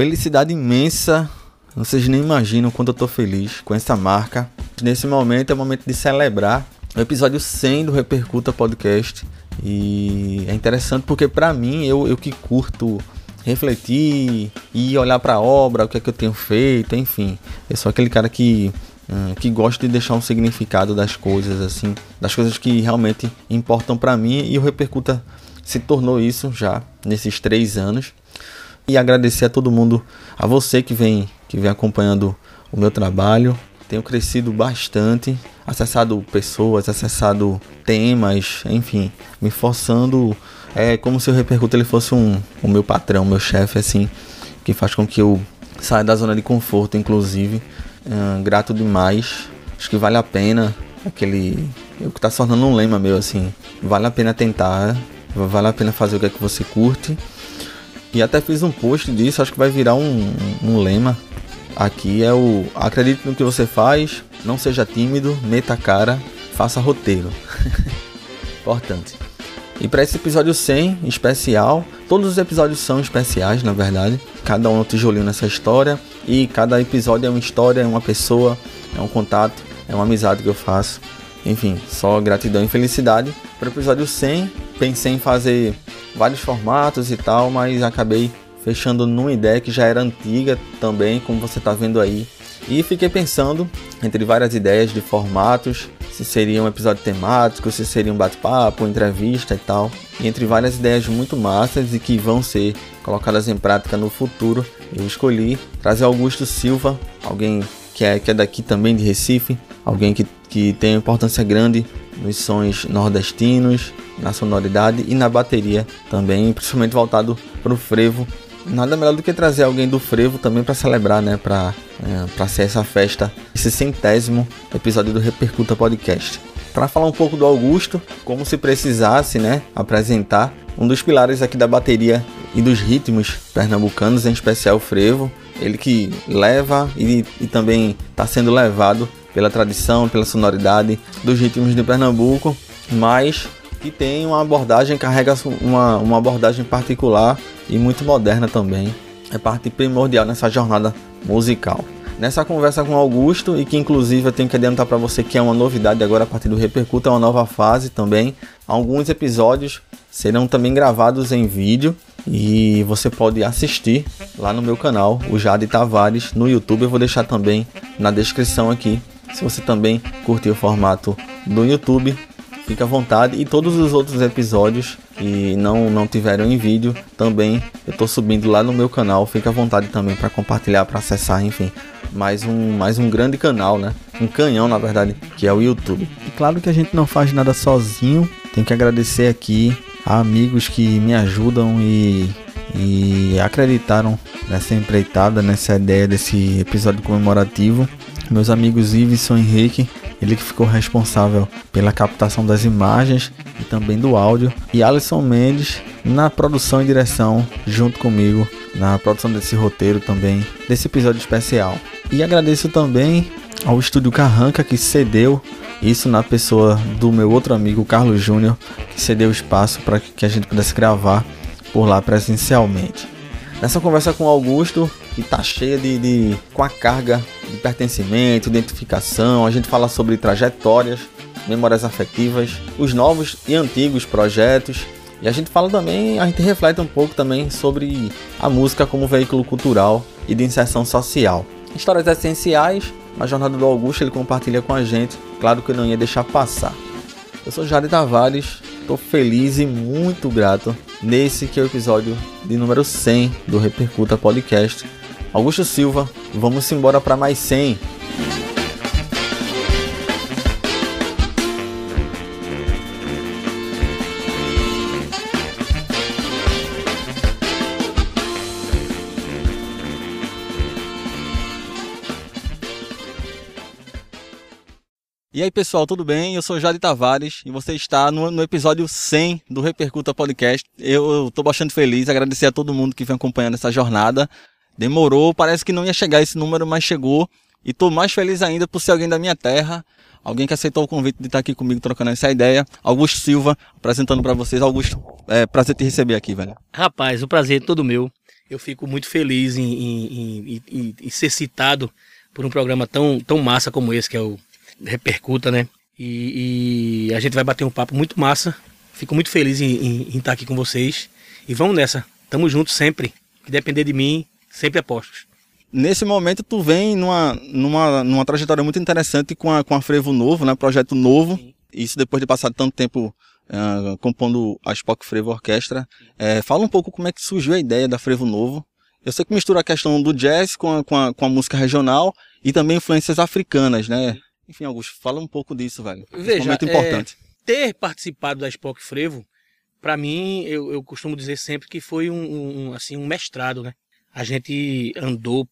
Felicidade imensa. Vocês nem imaginam quanto eu tô feliz com essa marca. Nesse momento é o momento de celebrar o episódio 100 do Repercuta Podcast. E é interessante porque para mim, eu, eu que curto refletir e olhar para a obra, o que é que eu tenho feito, enfim. Eu sou aquele cara que hum, que gosta de deixar um significado das coisas assim, das coisas que realmente importam para mim e o Repercuta se tornou isso já nesses três anos. E agradecer a todo mundo, a você que vem que vem acompanhando o meu trabalho. Tenho crescido bastante, acessado pessoas, acessado temas, enfim, me forçando é como se o repercuto ele fosse um, o meu patrão, meu chefe, assim, que faz com que eu saia da zona de conforto, inclusive. Uh, grato demais. Acho que vale a pena aquele. O que tá se tornando um lema meu, assim. Vale a pena tentar, vale a pena fazer o que é que você curte. E até fiz um post disso, acho que vai virar um, um lema. Aqui é o acredite no que você faz, não seja tímido, meta a cara, faça roteiro. Importante. E para esse episódio 100 especial, todos os episódios são especiais, na verdade. Cada um é um tijolinho nessa história. E cada episódio é uma história, é uma pessoa, é um contato, é uma amizade que eu faço. Enfim, só gratidão e felicidade. Para o episódio 100, pensei em fazer vários formatos e tal, mas acabei fechando numa ideia que já era antiga também, como você está vendo aí. E fiquei pensando entre várias ideias de formatos se seria um episódio temático, se seria um bate-papo, entrevista e tal. E entre várias ideias muito massas e que vão ser colocadas em prática no futuro, eu escolhi trazer Augusto Silva, alguém que é, que é daqui também de Recife, alguém que, que tem importância grande nos sons nordestinos, na sonoridade e na bateria também, principalmente voltado para o frevo. Nada melhor do que trazer alguém do frevo também para celebrar, né? Para é, ser essa festa, esse centésimo episódio do Repercuta Podcast. Para falar um pouco do Augusto, como se precisasse, né, apresentar um dos pilares aqui da bateria e dos ritmos pernambucanos, em especial o frevo, ele que leva e, e também está sendo levado pela tradição, pela sonoridade dos ritmos de Pernambuco, mas que tem uma abordagem, carrega uma, uma abordagem particular e muito moderna também. É parte primordial nessa jornada musical. Nessa conversa com Augusto, e que inclusive eu tenho que adiantar para você que é uma novidade agora a partir do Repercuta, é uma nova fase também. Alguns episódios serão também gravados em vídeo e você pode assistir lá no meu canal, o Jade Tavares, no YouTube. Eu vou deixar também na descrição aqui. Se você também curtir o formato do YouTube, fica à vontade. E todos os outros episódios que não, não tiveram em vídeo, também eu estou subindo lá no meu canal. Fica à vontade também para compartilhar, para acessar, enfim mais um, mais um grande canal, né? Um canhão, na verdade, que é o YouTube. E claro que a gente não faz nada sozinho. Tem que agradecer aqui a amigos que me ajudam e, e acreditaram nessa empreitada, nessa ideia desse episódio comemorativo. Meus amigos Iveson Henrique, ele que ficou responsável pela captação das imagens e também do áudio, e Alisson Mendes na produção e direção junto comigo na produção desse roteiro também, desse episódio especial. E agradeço também ao Estúdio Carranca que cedeu isso na pessoa do meu outro amigo Carlos Júnior, que cedeu espaço para que a gente pudesse gravar por lá presencialmente. Nessa conversa com Augusto, que tá cheia de, de com a carga de pertencimento, identificação, a gente fala sobre trajetórias, memórias afetivas, os novos e antigos projetos, e a gente fala também, a gente reflete um pouco também sobre a música como veículo cultural e de inserção social. Histórias essenciais, na jornada do Augusto ele compartilha com a gente, claro que eu não ia deixar passar. Eu sou Jade Tavares, estou feliz e muito grato nesse que é o episódio de número 100 do Repercuta Podcast. Augusto Silva, vamos embora para mais 100. E aí pessoal, tudo bem? Eu sou Jade Tavares e você está no, no episódio 100 do Repercuta Podcast. Eu estou bastante feliz, agradecer a todo mundo que vem acompanhando essa jornada. Demorou, parece que não ia chegar esse número, mas chegou. E estou mais feliz ainda por ser alguém da minha terra, alguém que aceitou o convite de estar aqui comigo trocando essa ideia. Augusto Silva, apresentando para vocês. Augusto, é prazer te receber aqui, velho. Rapaz, o prazer é todo meu. Eu fico muito feliz em, em, em, em, ser citado por um programa tão, tão massa como esse, que é o Repercuta, né? E, e a gente vai bater um papo muito massa. Fico muito feliz em, estar aqui com vocês. E vamos nessa. Tamo junto sempre. Que depender de mim, sempre apostos. Nesse momento, tu vem numa, numa, numa trajetória muito interessante com a, com a Frevo Novo, né? Projeto novo. Sim. Isso depois de passar tanto tempo uh, compondo a Spock Frevo Orquestra. É, fala um pouco como é que surgiu a ideia da Frevo Novo. Eu sei que mistura a questão do jazz com a, com a, com a música regional e também influências africanas, né? Enfim, Augusto, fala um pouco disso, velho. Veja, momento importante. É, ter participado da Spock Frevo, para mim, eu, eu costumo dizer sempre que foi um, um, assim, um mestrado, né? A gente andou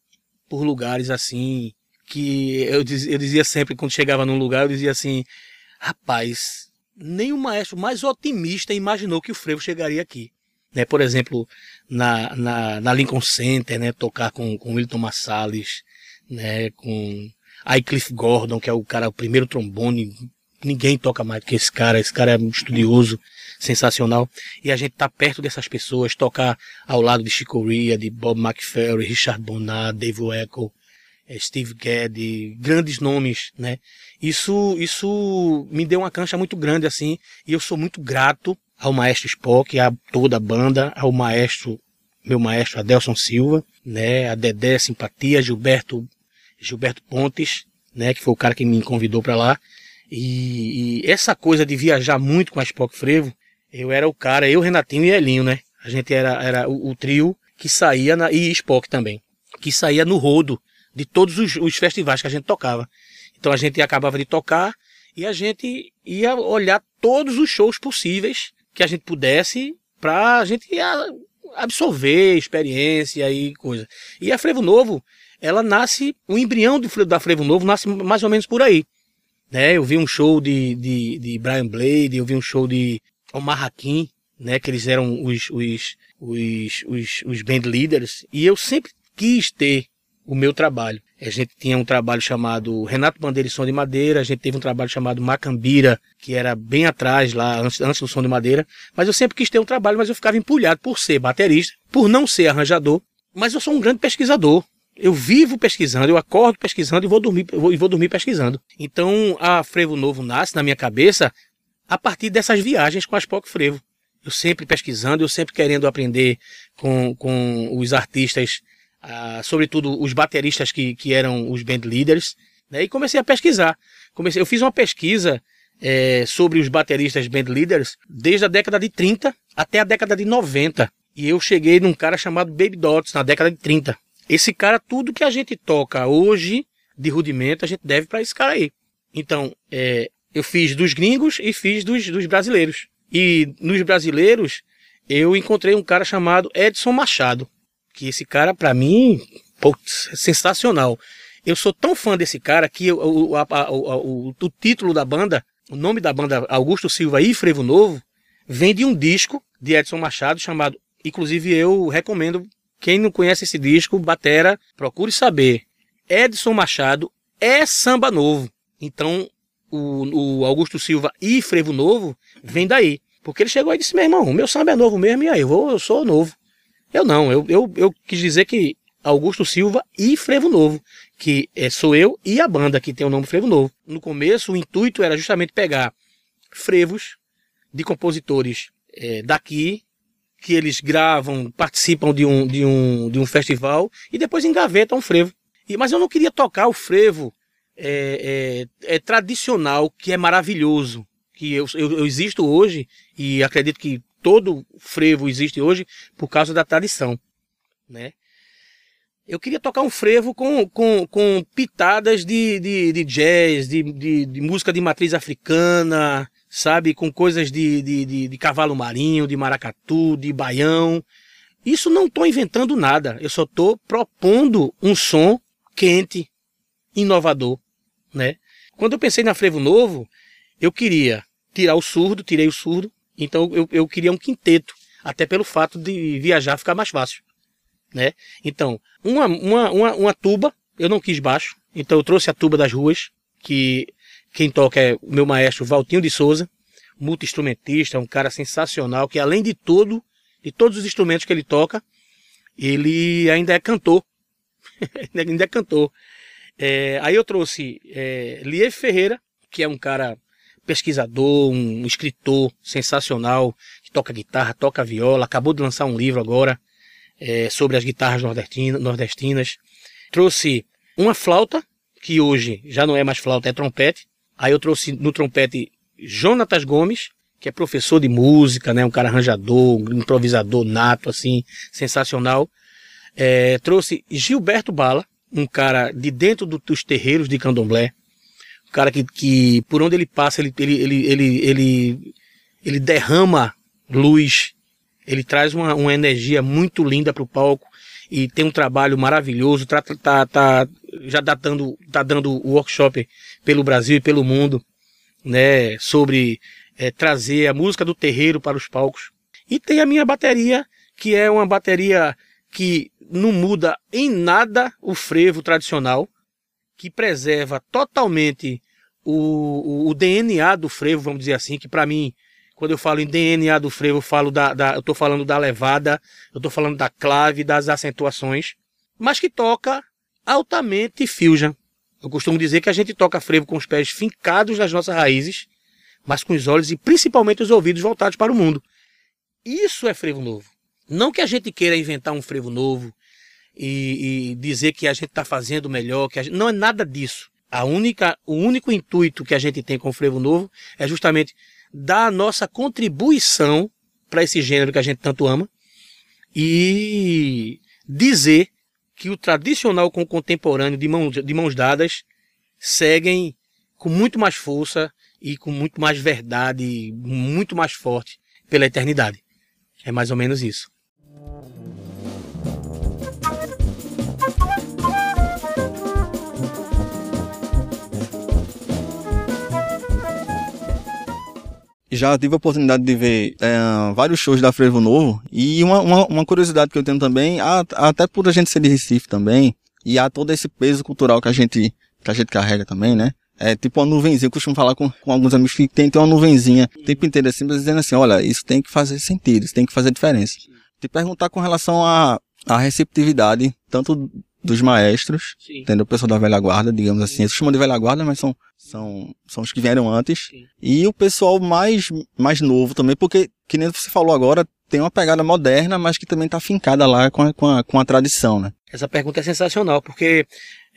por lugares assim que eu, eu dizia sempre quando chegava num lugar, eu dizia assim, rapaz, o maestro mais otimista imaginou que o frevo chegaria aqui. Né, por exemplo, na, na, na Lincoln Center, né, tocar com, com Wilton Massales, né, com Cliff Gordon, que é o cara, o primeiro trombone, ninguém toca mais do que esse cara, esse cara é um estudioso, sensacional, e a gente tá perto dessas pessoas, tocar ao lado de Chico Corea, de Bob McFerry, Richard Bonnat, Dave Weckl, eh, Steve Gadd, grandes nomes, né? Isso, isso me deu uma cancha muito grande, assim, e eu sou muito grato ao maestro Spock, a toda a banda, ao maestro, meu maestro Adelson Silva, né? A Dedé Simpatia, Gilberto, Gilberto Pontes, né? Que foi o cara que me convidou para lá. E, e, essa coisa de viajar muito com a Spock Frevo, eu era o cara, eu, Renatinho e Elinho, né? A gente era, era o, o trio que saía na, e Spock também, que saía no rodo de todos os, os festivais que a gente tocava. Então a gente acabava de tocar e a gente ia olhar todos os shows possíveis que a gente pudesse para a gente absorver experiência e coisa. E a Frevo Novo, ela nasce, o embrião do, da Frevo Novo nasce mais ou menos por aí. Né? Eu vi um show de, de, de Brian Blade, eu vi um show de Omar Hakim, né? que eles eram os, os, os, os, os band leaders, e eu sempre quis ter o meu trabalho. A gente tinha um trabalho chamado Renato Bandeira e Som de Madeira, a gente teve um trabalho chamado Macambira, que era bem atrás lá, antes, antes do Som de Madeira. Mas eu sempre quis ter um trabalho, mas eu ficava empulhado por ser baterista, por não ser arranjador. Mas eu sou um grande pesquisador. Eu vivo pesquisando, eu acordo pesquisando e vou dormir, vou, vou dormir pesquisando. Então a Frevo Novo nasce na minha cabeça a partir dessas viagens com as POC Frevo. Eu sempre pesquisando, eu sempre querendo aprender com, com os artistas ah, sobretudo os bateristas que, que eram os band leaders, né? e comecei a pesquisar. Comecei, eu fiz uma pesquisa é, sobre os bateristas band leaders desde a década de 30 até a década de 90. E eu cheguei num cara chamado Baby Dots na década de 30. Esse cara, tudo que a gente toca hoje de rudimento, a gente deve para esse cara aí. Então, é, eu fiz dos gringos e fiz dos, dos brasileiros. E nos brasileiros, eu encontrei um cara chamado Edson Machado que esse cara, para mim, putz, é sensacional. Eu sou tão fã desse cara que o, a, a, o, o, título da banda, o nome da banda Augusto Silva e Frevo Novo, vem de um disco de Edson Machado chamado, inclusive eu recomendo, quem não conhece esse disco, Batera, procure saber. Edson Machado é samba novo. Então, o, o Augusto Silva e Frevo Novo vem daí. Porque ele chegou e disse, meu irmão, meu samba é novo mesmo, e aí, eu, vou, eu sou novo. Eu não, eu, eu, eu quis dizer que Augusto Silva e Frevo Novo, que é, sou eu e a banda que tem o nome Frevo Novo. No começo, o intuito era justamente pegar frevos de compositores é, daqui, que eles gravam, participam de um, de, um, de um festival e depois engavetam um frevo. E, mas eu não queria tocar o frevo é, é, é tradicional, que é maravilhoso, que eu, eu, eu existo hoje e acredito que todo frevo existe hoje por causa da tradição, né? Eu queria tocar um frevo com, com, com pitadas de, de, de jazz, de, de, de, música de matriz africana, sabe? Com coisas de, de, de, de cavalo marinho, de maracatu, de baião. Isso não estou inventando nada. Eu só estou propondo um som quente, inovador, né? Quando eu pensei na frevo novo, eu queria tirar o surdo, tirei o surdo, então eu, eu queria um quinteto, até pelo fato de viajar ficar mais fácil. Né? Então, uma, uma, uma, uma tuba, eu não quis baixo, então eu trouxe a tuba das ruas, que quem toca é o meu maestro Valtinho de Souza, multi-instrumentista, um cara sensacional, que além de todo, de todos os instrumentos que ele toca, ele ainda é cantor. ainda é cantor. É, aí eu trouxe é, Lief Ferreira, que é um cara pesquisador, um escritor sensacional, que toca guitarra, toca viola, acabou de lançar um livro agora é, sobre as guitarras nordestinas. Trouxe uma flauta, que hoje já não é mais flauta, é trompete. Aí eu trouxe no trompete Jonatas Gomes, que é professor de música, né, um cara arranjador, um improvisador nato, assim, sensacional. É, trouxe Gilberto Bala, um cara de dentro do, dos terreiros de candomblé, um cara que, que por onde ele passa, ele, ele, ele, ele, ele, ele derrama luz, ele traz uma, uma energia muito linda para o palco e tem um trabalho maravilhoso, tá, tá, tá, já tá dando, tá dando workshop pelo Brasil e pelo mundo, né, sobre é, trazer a música do terreiro para os palcos. E tem a minha bateria, que é uma bateria que não muda em nada o frevo tradicional, que preserva totalmente o, o, o DNA do frevo, vamos dizer assim, que para mim, quando eu falo em DNA do frevo, eu falo da, da eu estou falando da levada, eu estou falando da clave, das acentuações, mas que toca altamente fusion. Eu costumo dizer que a gente toca frevo com os pés fincados nas nossas raízes, mas com os olhos e principalmente os ouvidos voltados para o mundo. Isso é frevo novo. Não que a gente queira inventar um frevo novo, e, e dizer que a gente está fazendo melhor, que gente... não é nada disso. A única, o único intuito que a gente tem com o Frevo Novo é justamente dar a nossa contribuição para esse gênero que a gente tanto ama e dizer que o tradicional com o contemporâneo de mãos, de mãos dadas seguem com muito mais força e com muito mais verdade, muito mais forte pela eternidade. É mais ou menos isso. Já tive a oportunidade de ver é, vários shows da Frevo Novo. E uma, uma, uma, curiosidade que eu tenho também, até por a gente ser de Recife também, e há todo esse peso cultural que a gente, que a gente carrega também, né? É tipo uma nuvenzinha, eu costumo falar com, com alguns amigos que tem, tem uma nuvenzinha o tempo inteiro assim, dizendo assim, olha, isso tem que fazer sentido, isso tem que fazer diferença. Te perguntar com relação a, a receptividade, tanto dos maestros, Sim. entendeu? O pessoal da velha guarda, digamos assim. Eles chamam de velha guarda, mas são, são, são os que vieram antes. Sim. E o pessoal mais, mais novo também, porque, que nem você falou agora, tem uma pegada moderna, mas que também está fincada lá com a, com, a, com a tradição, né? Essa pergunta é sensacional, porque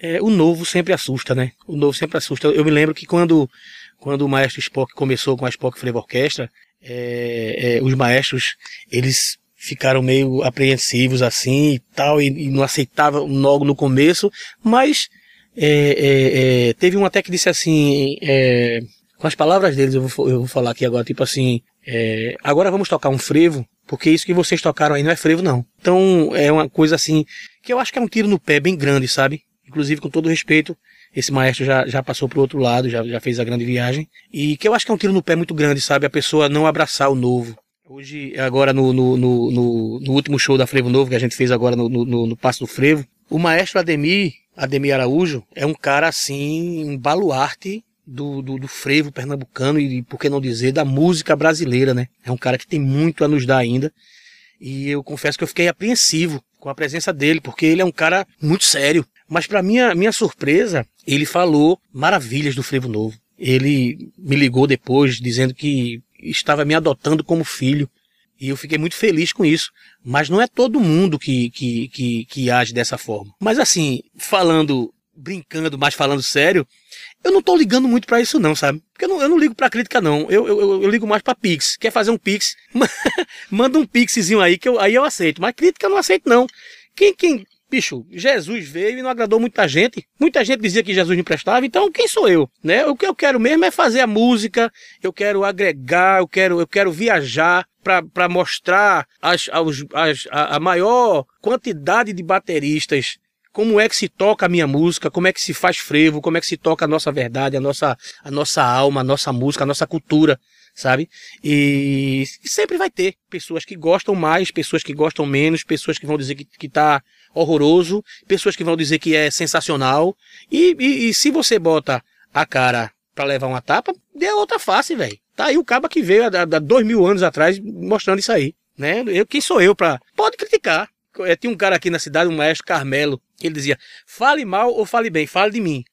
é, o novo sempre assusta, né? O novo sempre assusta. Eu me lembro que quando, quando o maestro Spock começou com a Spock Flavor Orquestra, é, é, os maestros, eles ficaram meio apreensivos assim e tal, e, e não aceitavam logo no começo, mas é, é, é, teve um até que disse assim, é, com as palavras deles, eu vou, eu vou falar aqui agora, tipo assim, é, agora vamos tocar um frevo, porque isso que vocês tocaram aí não é frevo não. Então é uma coisa assim, que eu acho que é um tiro no pé bem grande, sabe? Inclusive com todo respeito, esse maestro já, já passou pro outro lado, já, já fez a grande viagem, e que eu acho que é um tiro no pé muito grande, sabe? A pessoa não abraçar o novo, Hoje, agora no, no, no, no, último show da Frevo Novo que a gente fez agora no, no, no Passo do Frevo, o maestro Ademir, Ademir Araújo, é um cara assim, um baluarte do, do, do, frevo pernambucano e, por que não dizer, da música brasileira, né? É um cara que tem muito a nos dar ainda. E eu confesso que eu fiquei apreensivo com a presença dele, porque ele é um cara muito sério. Mas para minha, minha surpresa, ele falou maravilhas do frevo novo. Ele me ligou depois dizendo que estava me adotando como filho. E eu fiquei muito feliz com isso. Mas não é todo mundo que, que, que, que age dessa forma. Mas assim, falando, brincando, mas falando sério, eu não tô ligando muito para isso não, sabe? Porque eu não, eu não ligo pra crítica não. Eu, eu, eu ligo mais pra Pix. Quer fazer um Pix? Manda um Pixzinho aí que eu, aí eu aceito. Mas crítica eu não aceito não. Quem, quem, bicho, Jesus veio e não agradou muita gente. Muita gente dizia que Jesus não prestava, então quem sou eu? Né? O que eu quero mesmo é fazer a música, eu quero agregar, eu quero, eu quero viajar para mostrar as, as, a, a maior quantidade de bateristas como é que se toca a minha música, como é que se faz frevo, como é que se toca a nossa verdade, a nossa, a nossa alma, a nossa música, a nossa cultura, sabe? E, e sempre vai ter pessoas que gostam mais, pessoas que gostam menos, pessoas que vão dizer que, que tá horroroso, pessoas que vão dizer que é sensacional. E, e, e se você bota a cara para levar uma tapa, dê outra face, velho. Tá aí o caba que veio há, há dois mil anos atrás mostrando isso aí. Né? Eu, quem sou eu para Pode criticar. é, tinha um cara aqui na cidade, um maestro Carmelo, que ele dizia: fale mal ou fale bem, fale de mim.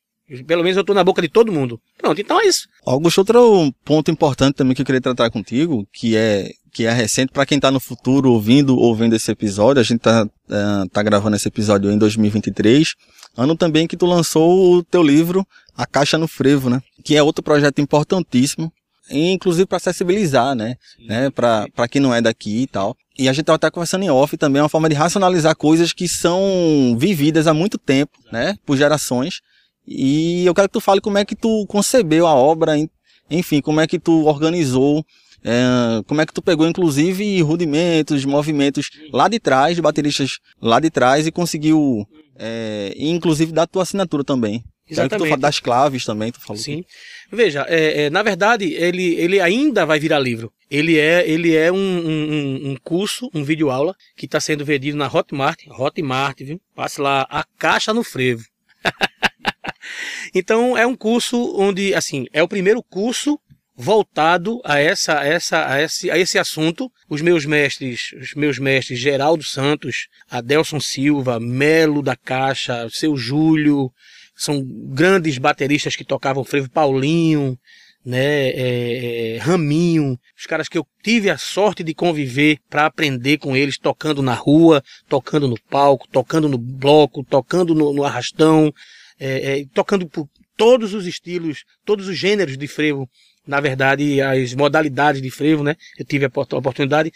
Pelo menos eu tô na boca de todo mundo. Pronto, então é isso. Augusto, outro ponto importante também que eu queria tratar contigo, que é que é recente para quem está no futuro ouvindo ou vendo esse episódio. A gente tá, uh, tá gravando esse episódio em 2023, ano também que tu lançou o teu livro A Caixa no Frevo, né? Que é outro projeto importantíssimo, inclusive para acessibilizar, né? né? Para quem não é daqui e tal. E a gente estava até conversando em off também, é uma forma de racionalizar coisas que são vividas há muito tempo, né? Por gerações e eu quero que tu fale como é que tu concebeu a obra, enfim, como é que tu organizou, é, como é que tu pegou inclusive rudimentos, movimentos lá de trás, de bateristas lá de trás e conseguiu, é, inclusive dar tua assinatura também. Exatamente. Quero que tu fale das claves também, tu falou. Sim. Veja, é, é, na verdade, ele, ele ainda vai virar livro. Ele é, ele é um, um, um curso, um vídeo aula, que está sendo vendido na Hotmart. Hotmart, viu? Passe lá, a caixa no frevo. Então é um curso onde, assim, é o primeiro curso voltado a essa, essa, a esse, a esse assunto. Os meus mestres, os meus mestres Geraldo Santos, Adelson Silva, Melo da Caixa, seu Júlio, são grandes bateristas que tocavam frevo, Paulinho, né, é, é, Raminho, os caras que eu tive a sorte de conviver para aprender com eles, tocando na rua, tocando no palco, tocando no bloco, tocando no, no arrastão, é, é, tocando por todos os estilos, todos os gêneros de frevo, na verdade, as modalidades de frevo, né? Eu tive a oportunidade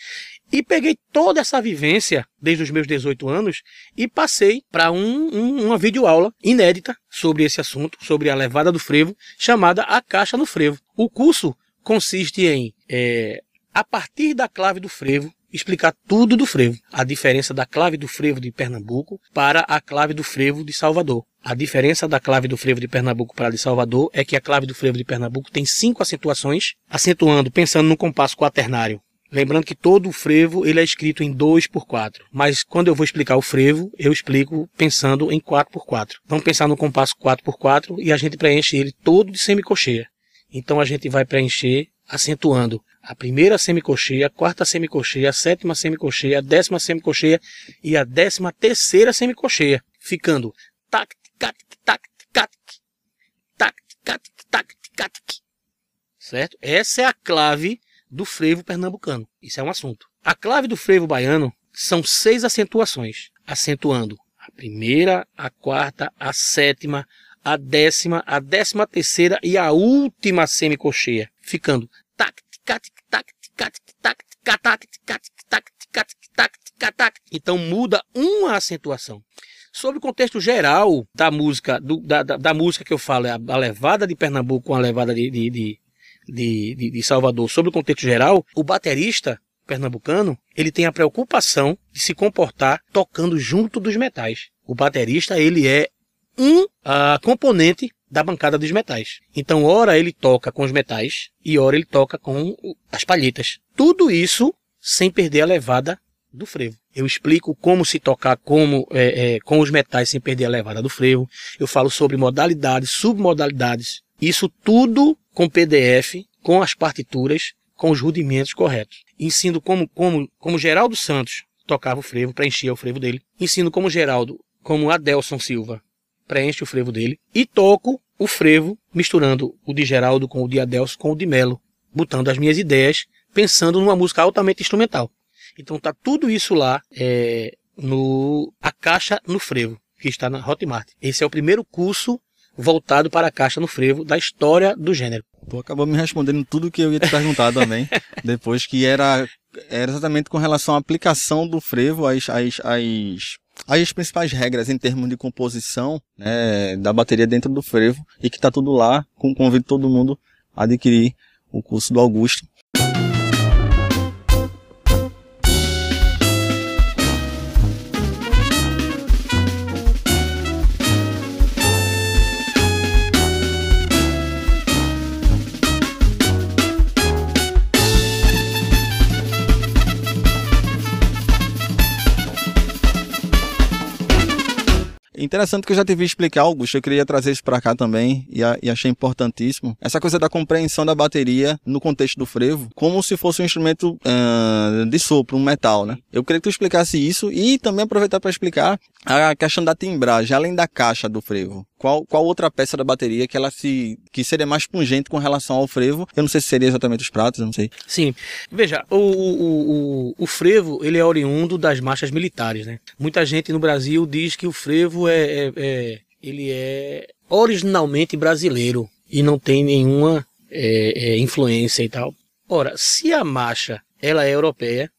e peguei toda essa vivência desde os meus 18 anos e passei para um, um, uma videoaula inédita sobre esse assunto, sobre a levada do frevo, chamada A Caixa no Frevo. O curso consiste em, é, a partir da clave do frevo, explicar tudo do frevo. A diferença da clave do frevo de Pernambuco para a clave do frevo de Salvador. A diferença da clave do frevo de Pernambuco para a de Salvador é que a clave do frevo de Pernambuco tem cinco acentuações, acentuando, pensando no compasso quaternário. Lembrando que todo o frevo ele é escrito em 2 por 4, mas quando eu vou explicar o frevo, eu explico pensando em 4 por 4. Vamos pensar no compasso 4 por 4 e a gente preenche ele todo de semicocheia. Então a gente vai preencher acentuando a primeira semicocheia, a quarta semicocheia, a sétima semicocheia, a décima semicocheia e a décima terceira semicocheia, ficando tac, tac, tac, tac, tac, tac, tac, tac, certo? Essa é a clave do frevo pernambucano. Isso é um assunto. A clave do frevo baiano são seis acentuações, acentuando a primeira, a quarta, a sétima, a décima, a décima terceira e a última semicocheia, ficando então muda uma acentuação. Sobre o contexto geral da música, do, da, da, da, música que eu falo, a, a, levada de Pernambuco com a levada de, de, de, de, de Salvador, sobre o contexto geral, o baterista pernambucano, ele tem a preocupação de se comportar tocando junto dos metais. O baterista, ele é um uh, componente da bancada dos metais. Então, ora ele toca com os metais e ora ele toca com as palhetas. Tudo isso sem perder a levada do frevo. Eu explico como se tocar como é, é, com os metais sem perder a levada do frevo. Eu falo sobre modalidades, submodalidades. Isso tudo com PDF, com as partituras, com os rudimentos corretos. Ensino como, como, como Geraldo Santos tocava o frevo, preenchia o frevo dele. Ensino como Geraldo, como Adelson Silva preenche o frevo dele e toco o frevo misturando o de Geraldo com o de Adelso com o de Melo, botando as minhas ideias, pensando numa música altamente instrumental. Então tá tudo isso lá é, no a caixa no frevo que está na Hotmart. Esse é o primeiro curso voltado para a caixa no frevo da história do gênero. Tu acabou me respondendo tudo que eu ia te perguntar também, depois que era, era exatamente com relação à aplicação do frevo às, às, às as principais regras em termos de composição né, da bateria dentro do frevo e que está tudo lá, com convido todo mundo a adquirir o curso do Augusto. Interessante que eu já te vi explicar, Augusto, eu queria trazer isso para cá também e, a, e, achei importantíssimo. Essa coisa da compreensão da bateria no contexto do frevo, como se fosse um instrumento uh, de sopro, um metal, né? Eu queria que tu explicasse isso e também aproveitar para explicar a questão da timbragem, além da caixa do frevo. Qual, qual outra peça da bateria que ela se que seria mais pungente com relação ao frevo? Eu não sei se seria exatamente os pratos, não sei. Sim. Veja, o, o, o, o frevo, ele é oriundo das marchas militares, né? Muita gente no Brasil diz que o frevo é, é, é ele é originalmente brasileiro e não tem nenhuma é, é, influência e tal. Ora, se a marcha ela é europeia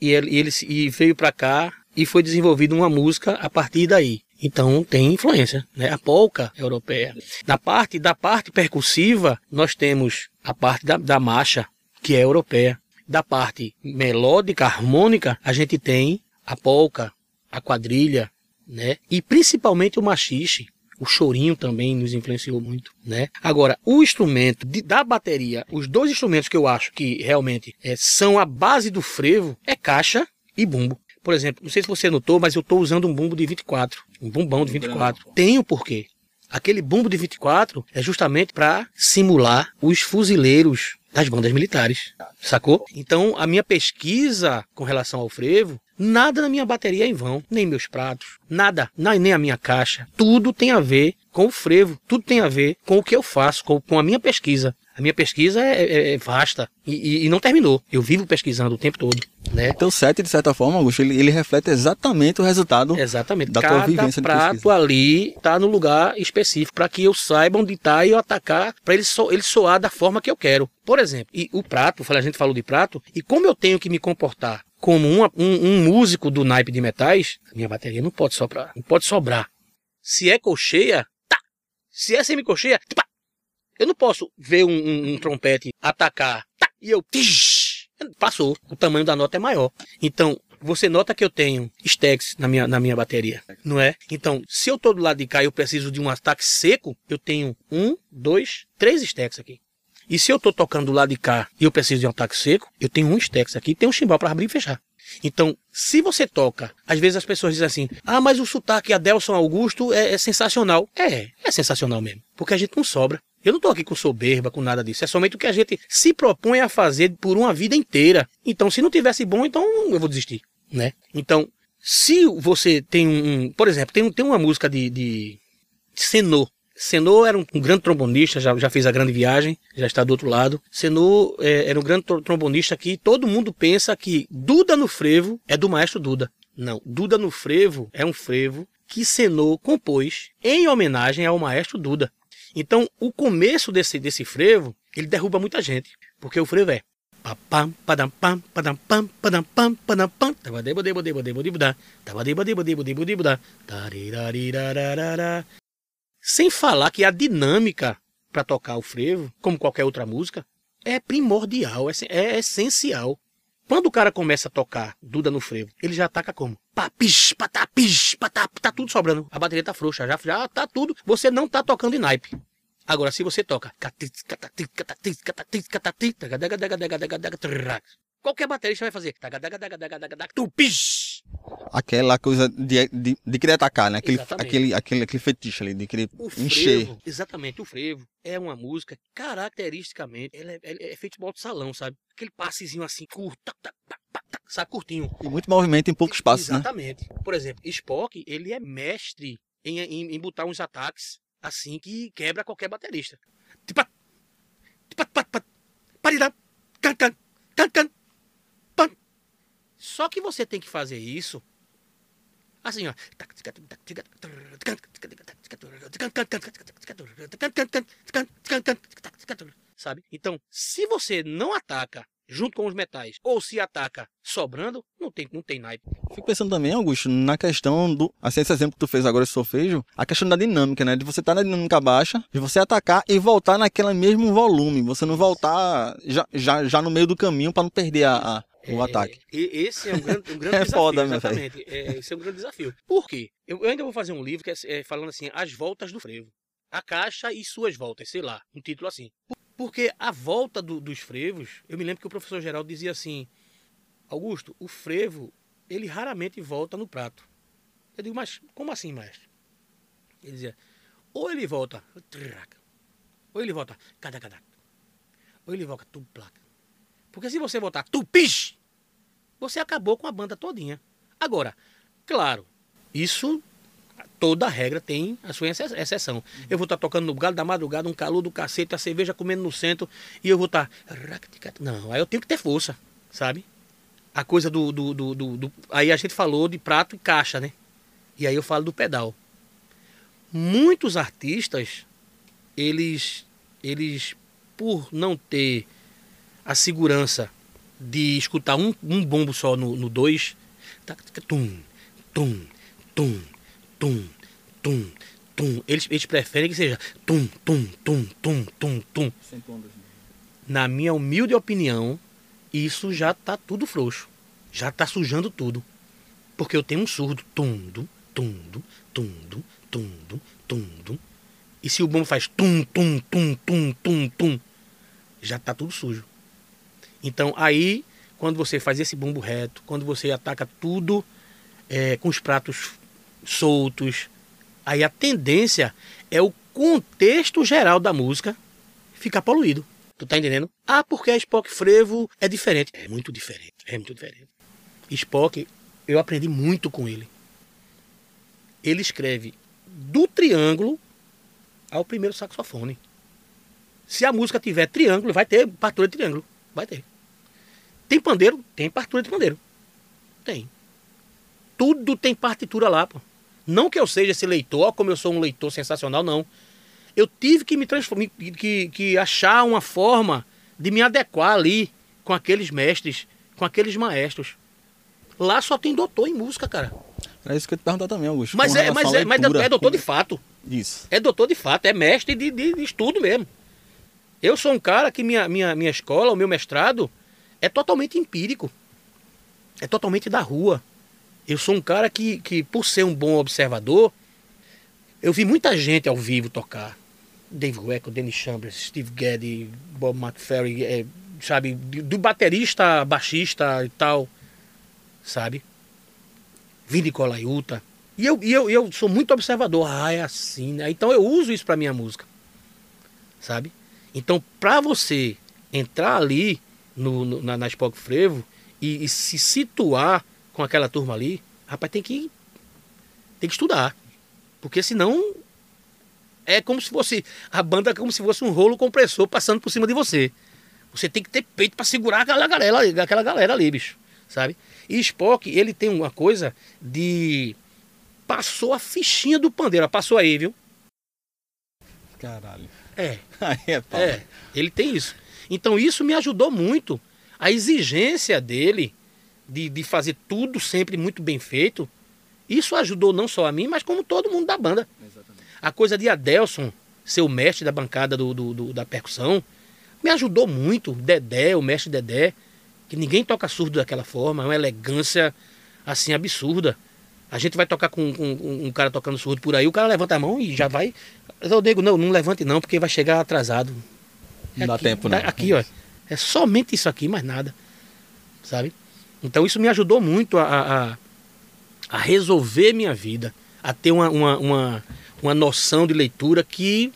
e ele, e ele e veio para cá e foi desenvolvida uma música a partir daí. Então tem influência, né? A polca europeia. Na parte da parte percussiva, nós temos a parte da, da marcha, que é europeia. Da parte melódica, harmônica, a gente tem a polca, a quadrilha, né? E principalmente o machixe, o chorinho também nos influenciou muito, né? Agora, o instrumento de, da bateria, os dois instrumentos que eu acho que realmente é, são a base do frevo é caixa e bumbo. Por exemplo, não sei se você notou, mas eu estou usando um bumbo de 24, um bumbão de 24. Tem um porquê. Aquele bumbo de 24 é justamente para simular os fuzileiros das bandas militares, sacou? Então, a minha pesquisa com relação ao frevo, nada na minha bateria é em vão, nem meus pratos, nada, nem a minha caixa. Tudo tem a ver com o frevo, tudo tem a ver com o que eu faço, com, com a minha pesquisa. A minha pesquisa é, é, é vasta e, e, e, não terminou. Eu vivo pesquisando o tempo todo. Né? Então o set, de certa forma, Augusto, ele, ele reflete exatamente o resultado exatamente. da Cada tua vivência de pesquisa. prato ali está no lugar específico para que eu saiba onde está e eu atacar para ele, so, ele soar da forma que eu quero. Por exemplo, e o prato, a gente falou de prato, e como eu tenho que me comportar como um, um músico do naipe de metais, minha bateria não pode sobrar, não pode sobrar. Se é colcheia, tá. Se é semicolcheia, tá. Eu não posso ver um, um, um trompete atacar tá, e eu. Tsh, passou. O tamanho da nota é maior. Então, você nota que eu tenho stacks na minha, na minha bateria, não é? Então, se eu tô do lado de cá e eu preciso de um ataque seco, eu tenho um, dois, três stacks aqui. E se eu tô tocando do lado de cá e eu preciso de um ataque seco, eu tenho um stacks aqui tenho um chimbal para abrir e fechar. Então, se você toca, às vezes as pessoas dizem assim: ah, mas o sotaque Adelson Augusto é, é sensacional. É, é sensacional mesmo. Porque a gente não sobra. Eu não estou aqui com soberba, com nada disso. É somente o que a gente se propõe a fazer por uma vida inteira. Então, se não tivesse bom, então eu vou desistir, né? Então, se você tem um, por exemplo, tem, tem uma música de, de. Senô era um, um, grande trombonista, já, já fez a grande viagem, já está do outro lado. Senô é, era um grande trombonista que todo mundo pensa que Duda no frevo é do maestro Duda. Não, Duda no frevo é um frevo que Senô compôs em homenagem ao maestro Duda. Então, o começo desse, desse frevo, ele derruba muita gente. Porque o frevo é. Sem falar que a dinâmica para tocar o frevo, como qualquer outra música, é primordial, é, é essencial. Quando o cara começa a tocar Duda no frevo, ele já ataca como? Papis, patapis, patap, tá tudo sobrando. A bateria tá frouxa, já, já tá tudo. Você não tá tocando em naipe. Agora, se você toca qualquer baterista vai fazer aquela coisa de, de, de querer atacar, né? Aquele, aquele, aquele, aquele fetiche ali, de querer o encher. Frevo, exatamente, o frevo é uma música caracteristicamente, ela é, é, é feito de salão, sabe? Aquele passezinho assim, curto, sabe, curtinho. E muito movimento em pouco espaço, exatamente. né? Exatamente. Por exemplo, Spock, ele é mestre em, em, em botar uns ataques assim que quebra qualquer baterista. Só que você tem que fazer isso assim, ó. Sabe? Então, se você não ataca junto com os metais, ou se ataca sobrando, não tem, não tem naipe. Fico pensando também, Augusto, na questão do. Assim, esse exemplo que tu fez agora de solfejo, a questão da dinâmica, né? De você estar tá na dinâmica baixa, de você atacar e voltar naquele mesmo volume. Você não voltar já, já, já no meio do caminho para não perder a, a o é, ataque. Esse é um grande, um grande é desafio. Foda, exatamente. É, esse é um grande desafio. Por quê? Eu, eu ainda vou fazer um livro que é, é, falando assim, as voltas do frevo. A caixa e suas voltas, sei lá, um título assim. Porque a volta do, dos frevos, eu me lembro que o professor Geraldo dizia assim: Augusto, o frevo, ele raramente volta no prato. Eu digo, mas como assim, mestre? Ele dizia, ou ele volta, ou ele volta, cada cada, ou ele volta, tu placa. Porque se você voltar tu pis, você acabou com a banda todinha. Agora, claro, isso toda regra tem a sua exceção. Eu vou estar tocando no galo da madrugada, um calor do cacete, a cerveja comendo no centro, e eu vou estar. Não, aí eu tenho que ter força, sabe? A coisa do, do, do, do, Aí a gente falou de prato e caixa, né? E aí eu falo do pedal. Muitos artistas, eles, eles por não ter a segurança de escutar um, um bombo só no 2, tá, tum, tum, tum, tum, tum, tum. Eles, eles preferem que seja tum, tum, tum, tum, tum, tum. Na minha humilde opinião, isso já tá tudo frouxo. Já tá sujando tudo. Porque eu tenho um surdo. Tundo, tundo, tundo, tundo, tundo. E se o bombo faz tum, tum, tum, tum, tum, tum, já tá tudo sujo. Então aí, quando você faz esse bumbo reto, quando você ataca tudo é, com os pratos soltos, aí a tendência é o contexto geral da música ficar poluído. Tu tá entendendo? Ah, porque a Spock Frevo é diferente. É muito diferente. É muito diferente. Spock, eu aprendi muito com ele. Ele escreve do triângulo ao primeiro saxofone. Se a música tiver triângulo, vai ter partitura de triângulo. Vai ter. Tem pandeiro? Tem partitura de pandeiro. Tem. Tudo tem partitura lá, pô. Não que eu seja esse leitor, como eu sou um leitor sensacional, não. Eu tive que me transformar, que, que achar uma forma de me adequar ali com aqueles mestres, com aqueles maestros. Lá só tem doutor em música, cara. É isso que eu te perguntar também, Augusto. Mas, é, mas, é, mas é doutor de fato. Isso. É doutor de fato, é mestre de, de, de, estudo mesmo. Eu sou um cara que minha, minha, minha escola, o meu mestrado, é totalmente empírico. É totalmente da rua. Eu sou um cara que, que, por ser um bom observador, eu vi muita gente ao vivo tocar. Dave Weckl, Danny Chambers, Steve Geddy, Bob McFerry, é, sabe, do baterista, baixista e tal, sabe? Vini Colaiuta. E eu, e eu, eu sou muito observador. Ah, é assim, né? Então eu uso isso para minha música, sabe? Então, para você entrar ali no, no na, na Spock Frevo e, e se situar com aquela turma ali, rapaz, tem que tem que estudar. Porque senão é como se fosse a banda é como se fosse um rolo compressor passando por cima de você. Você tem que ter peito para segurar aquela galera, aquela galera ali, bicho, sabe? E Spock, ele tem uma coisa de passou a fichinha do pandeiro, passou aí, viu? Caralho. É. Aí é, pau. é, ele tem isso. Então isso me ajudou muito. A exigência dele de, de fazer tudo sempre muito bem feito, isso ajudou não só a mim, mas como todo mundo da banda. Exatamente. A coisa de Adelson ser o mestre da bancada do, do, do, da percussão me ajudou muito. Dedé, o mestre Dedé, que ninguém toca surdo daquela forma, é uma elegância assim absurda. A gente vai tocar com, com, com, um cara tocando surdo por aí, o cara levanta a mão e já vai. Eu digo, não, não levante não, porque vai chegar atrasado. Não é dá aqui, tempo, não. Aqui, ó. É somente isso aqui, mais nada. Sabe? Então isso me ajudou muito a, a, a resolver minha vida, a ter uma, uma, uma, uma noção de leitura que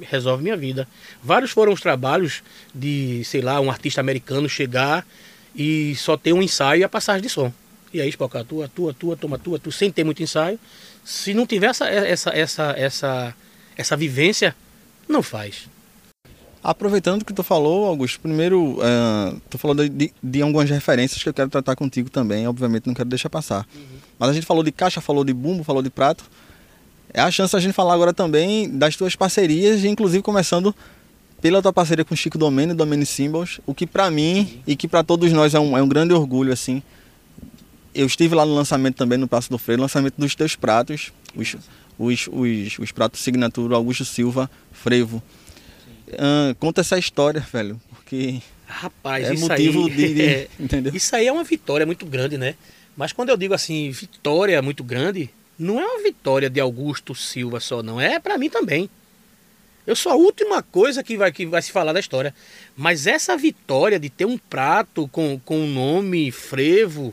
resolve minha vida. Vários foram os trabalhos de, sei lá, um artista americano chegar e só ter um ensaio e a passagem de som. E aí, Spock, atua, atua, atua, toma, atua, atua, sem ter muito ensaio. Se não tiver essa, essa, essa, essa, essa vivência, não faz. Aproveitando que tu falou, Augusto, primeiro uh, tu falou de, de, algumas referências que eu quero tratar contigo também, obviamente não quero deixar passar. Uhum. Mas a gente falou de caixa, falou de bumbo, falou de prato. É a chance a gente falar agora também das tuas parcerias, inclusive começando pela tua parceria com Chico Domênio, Domênio Symbols, o que para mim e que para todos nós é um, é um grande orgulho, assim. Eu estive lá no lançamento também, no Passo do Freire, lançamento dos teus pratos, os, os, os, os pratos signatura Augusto Silva Frevo. Uh, conta essa história, velho, porque Rapaz, é motivo aí, de, de é, entendeu? Isso aí é uma vitória muito grande, né? Mas quando eu digo assim, vitória muito grande, não é uma vitória de Augusto Silva só, não. É para mim também. Eu sou a última coisa que vai, que vai se falar da história. Mas essa vitória de ter um prato com, com o nome Frevo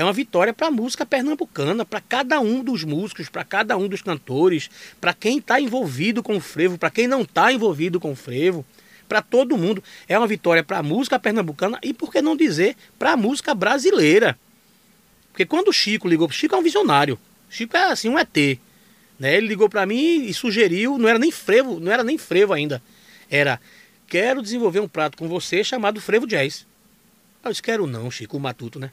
é uma vitória para a música pernambucana, para cada um dos músicos, para cada um dos cantores, para quem está envolvido com o frevo, para quem não está envolvido com o frevo, para todo mundo. É uma vitória para a música pernambucana e, por que não dizer, para a música brasileira. Porque quando o Chico ligou, Chico é um visionário, Chico é assim um ET. Né? Ele ligou para mim e sugeriu, não era nem frevo, não era nem frevo ainda, era quero desenvolver um prato com você chamado frevo jazz. Eu disse, quero não, Chico, o matuto, né?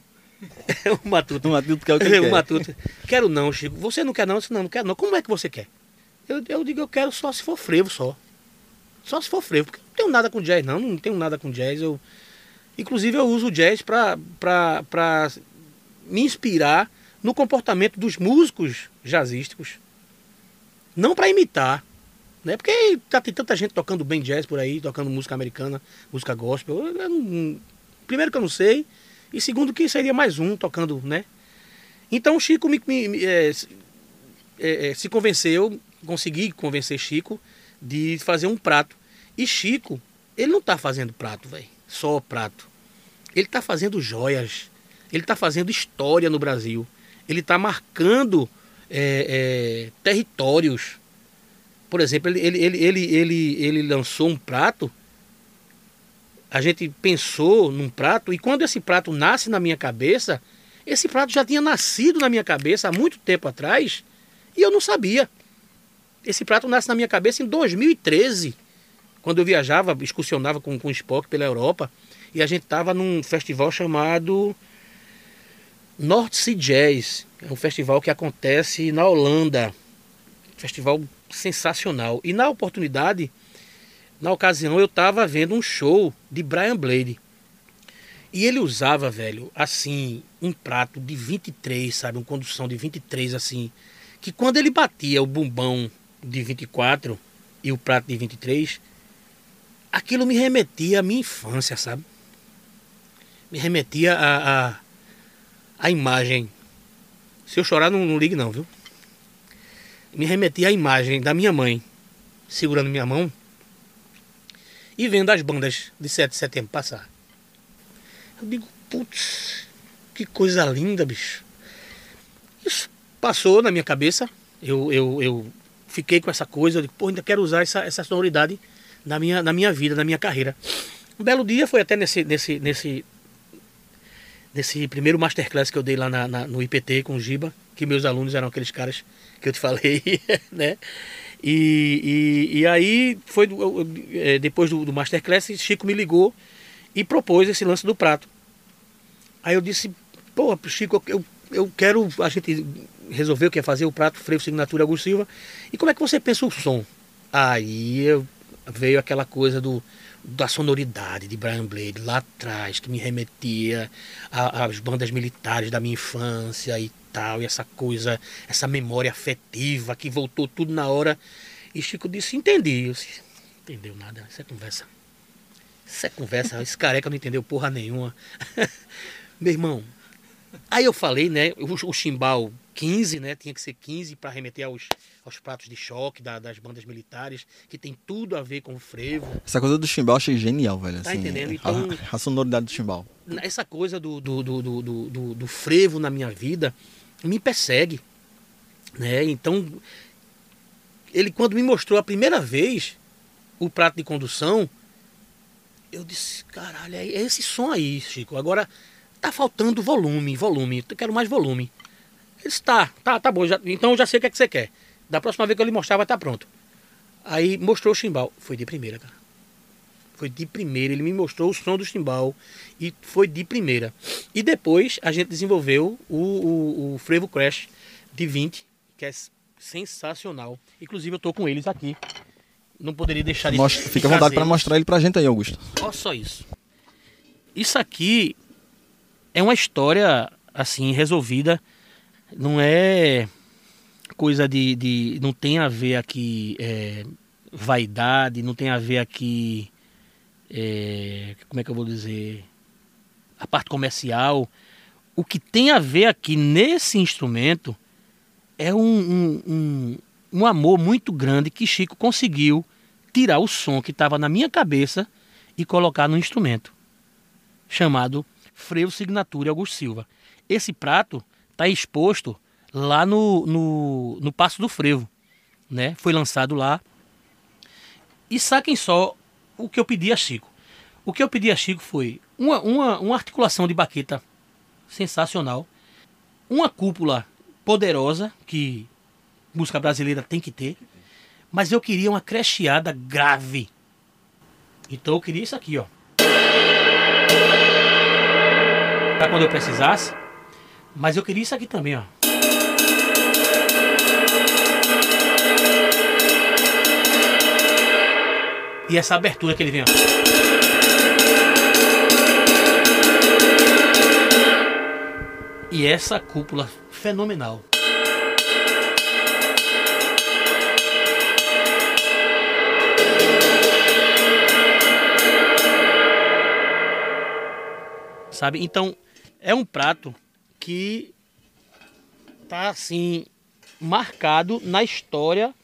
O Matuto. O Matuto quer o que ele o Matuto. Quero não, Chico. Você não quer não? Não, não quero não. Como é que você quer? Eu, eu digo, eu quero só se for frevo só. Só se for frevo. Porque eu não tenho nada com jazz, não. Não tenho nada com jazz. Eu, inclusive, eu uso o jazz pra me inspirar no comportamento dos músicos jazzísticos. Não para imitar. Né? Porque tá, tem tanta gente tocando bem jazz por aí, tocando música americana, música gospel. Eu, eu não, primeiro que eu não sei. E segundo que seria mais um tocando, né? Então o Chico me, me é, é, é, se convenceu, consegui convencer Chico de fazer um prato. E Chico, ele não está fazendo prato, velho, só prato. Ele está fazendo joias. Ele está fazendo história no Brasil. Ele está marcando é, é, territórios. Por exemplo, ele, ele, ele, ele, ele, ele lançou um prato a gente pensou num prato e quando esse prato nasce na minha cabeça, esse prato já tinha nascido na minha cabeça há muito tempo atrás e eu não sabia. Esse prato nasce na minha cabeça em 2013, quando eu viajava, excursionava com, com o Spock pela Europa e a gente estava num festival chamado North Sea Jazz. É um festival que acontece na Holanda. Festival sensacional. E na oportunidade na ocasião eu estava vendo um show de Brian Blade. E ele usava, velho, assim, um prato de 23, sabe? Uma condução de 23, assim. Que quando ele batia o bumbão de 24 e o prato de 23, aquilo me remetia à minha infância, sabe? Me remetia a, a imagem. Se eu chorar, não, não ligue, não, viu? Me remetia à imagem da minha mãe segurando minha mão e vendo as bandas de 7 de setembro passar. Eu digo, putz, que coisa linda, bicho. Isso passou na minha cabeça. Eu, eu, eu fiquei com essa coisa, eu digo, pô, ainda quero usar essa, essa sonoridade na minha, na minha vida, na minha carreira. Um belo dia foi até nesse, nesse, nesse, nesse primeiro masterclass que eu dei lá na, na, no IPT com o Giba, que meus alunos eram aqueles caras que eu te falei, né? E, e, e aí foi é, depois do, do Masterclass, Chico me ligou e propôs esse lance do prato. Aí eu disse, pô, Chico, eu, eu quero a gente resolver o que é fazer o prato frevo signatura Augusto Silva. E como é que você pensa o som? Aí veio aquela coisa do, da sonoridade de Brian Blade lá atrás, que me remetia às bandas militares da minha infância e e essa coisa, essa memória afetiva que voltou tudo na hora. E Chico disse: Entendi. Eu disse, entendeu nada, isso é conversa. Isso é conversa, esse careca não entendeu porra nenhuma. Meu irmão, aí eu falei, né? O, o chimbal 15, né? Tinha que ser 15 para remeter aos, aos pratos de choque da, das bandas militares, que tem tudo a ver com o frevo. Essa coisa do chimbal eu achei genial, velho. Tá assim, entendendo? Então, a, a, sonoridade do chimbal. Essa coisa do, do, do, do, do, do frevo na minha vida me persegue. Né? Então, ele quando me mostrou a primeira vez o prato de condução, eu disse, caralho, é esse som aí, Chico. Agora tá faltando volume, volume. Eu quero mais volume. Ele disse, tá, tá, tá bom. Já, então eu já sei o que, é que você quer. Da próxima vez que eu lhe mostrar, vai estar tá pronto. Aí mostrou o chimbal. Foi de primeira, cara. Foi de primeira. Ele me mostrou o som do chimbal. E foi de primeira. E depois a gente desenvolveu o, o, o Frevo Crash de 20, que é sensacional. Inclusive eu tô com eles aqui. Não poderia deixar de Mostra, Fica à vontade para mostrar ele pra gente aí, Augusto. Olha só isso. Isso aqui é uma história assim resolvida não é coisa de, de não tem a ver aqui é, vaidade, não tem a ver aqui é, como é que eu vou dizer a parte comercial. O que tem a ver aqui nesse instrumento é um, um, um, um amor muito grande que Chico conseguiu tirar o som que estava na minha cabeça e colocar no instrumento chamado Freio Signature Augusto Silva. esse prato está exposto lá no, no, no Passo do Frevo, né? Foi lançado lá. E saquem só o que eu pedi a Chico. O que eu pedi a Chico foi uma, uma, uma articulação de baqueta sensacional, uma cúpula poderosa que música brasileira tem que ter, mas eu queria uma crecheada grave. Então eu queria isso aqui, ó. Pra quando eu precisasse. Mas eu queria isso aqui também, ó. E essa abertura que ele vem, ó. E essa cúpula fenomenal. Sabe? Então, é um prato que tá assim marcado na história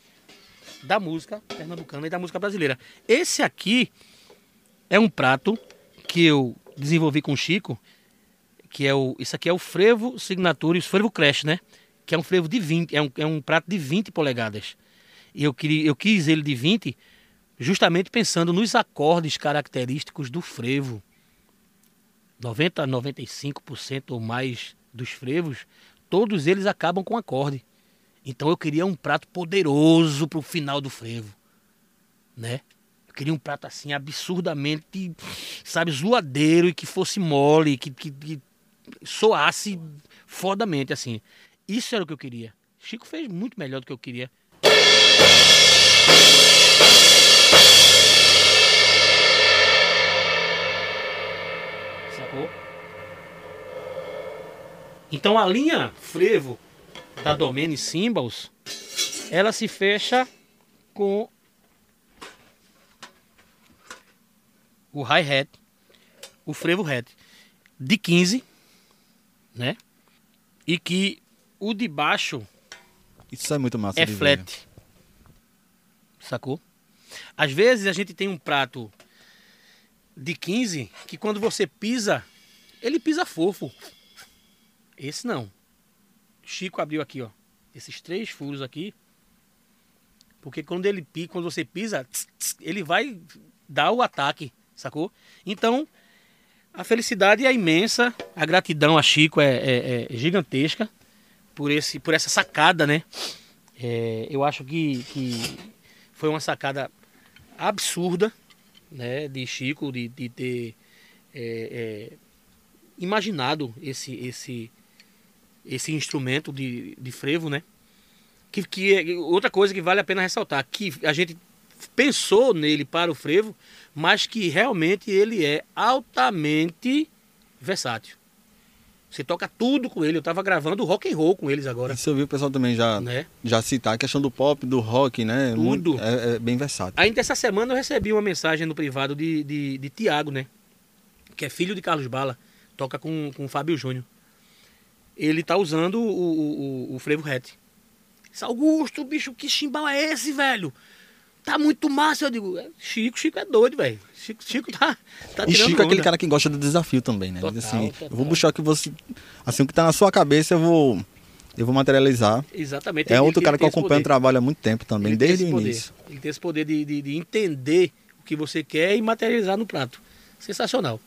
da música pernambucana e da música brasileira. Esse aqui é um prato que eu desenvolvi com o Chico, que é o isso aqui é o frevo signature, o frevo crash, né? Que é um frevo de 20, é um, é um prato de 20 polegadas. E eu queria eu quis ele de 20 justamente pensando nos acordes característicos do frevo. 90 a 95% ou mais dos frevos, todos eles acabam com acorde. Então eu queria um prato poderoso para o final do frevo, né? Eu queria um prato assim absurdamente, sabe, zoadeiro e que fosse mole, que, que, que soasse fodamente assim. Isso era o que eu queria. Chico fez muito melhor do que eu queria. Sacou? Então a linha frevo da Domene Cymbals, ela se fecha com o hi-hat, o frevo hat de 15, né? E que o de baixo Isso é muito massa. é de ver. flat. Sacou? Às vezes a gente tem um prato de 15 que quando você pisa, ele pisa fofo. Esse não. Chico abriu aqui, ó. Esses três furos aqui. Porque quando ele pi- quando você pisa, tss, tss, ele vai dar o ataque, sacou? Então, a felicidade é imensa, a gratidão a Chico é, é- é gigantesca por, esse, por essa sacada, né? É, eu acho que, que foi uma sacada absurda, né? De Chico, de, de ter é, é, imaginado esse, esse, esse instrumento de, de frevo, né? Que, que é outra coisa que vale a pena ressaltar, que a gente pensou nele para o frevo, mas que realmente ele é altamente versátil. Você toca tudo com ele. Eu tava gravando rock and roll com eles agora, Isso eu vi o pessoal também já, né? já citar a questão do pop, do rock, né? Tudo. Muito- é, é bem versátil. Ainda essa semana eu recebi uma mensagem no privado de, de, de Tiago, né? Que é filho de Carlos Bala, toca com, com o Fábio Júnior. Ele tá usando o, o, o, o frevo hat. Augusto, bicho, que chimbal é esse, velho? Tá muito massa. Eu digo, "É, Chico, Chico é doido, velho. Chico, Chico tá, tá E Chico é aquele onda." cara que gosta do desafio também, né? Total, assim, total. eu vou buscar o que você. Assim, o que tá na sua cabeça, eu vou. Eu vou materializar. Exatamente. É ele- outro ele cara que eu acompanho o trabalho há muito tempo também, Ele desde o poder. início. Ele tem esse poder de, de, de entender o que você quer e materializar no prato. Sensacional.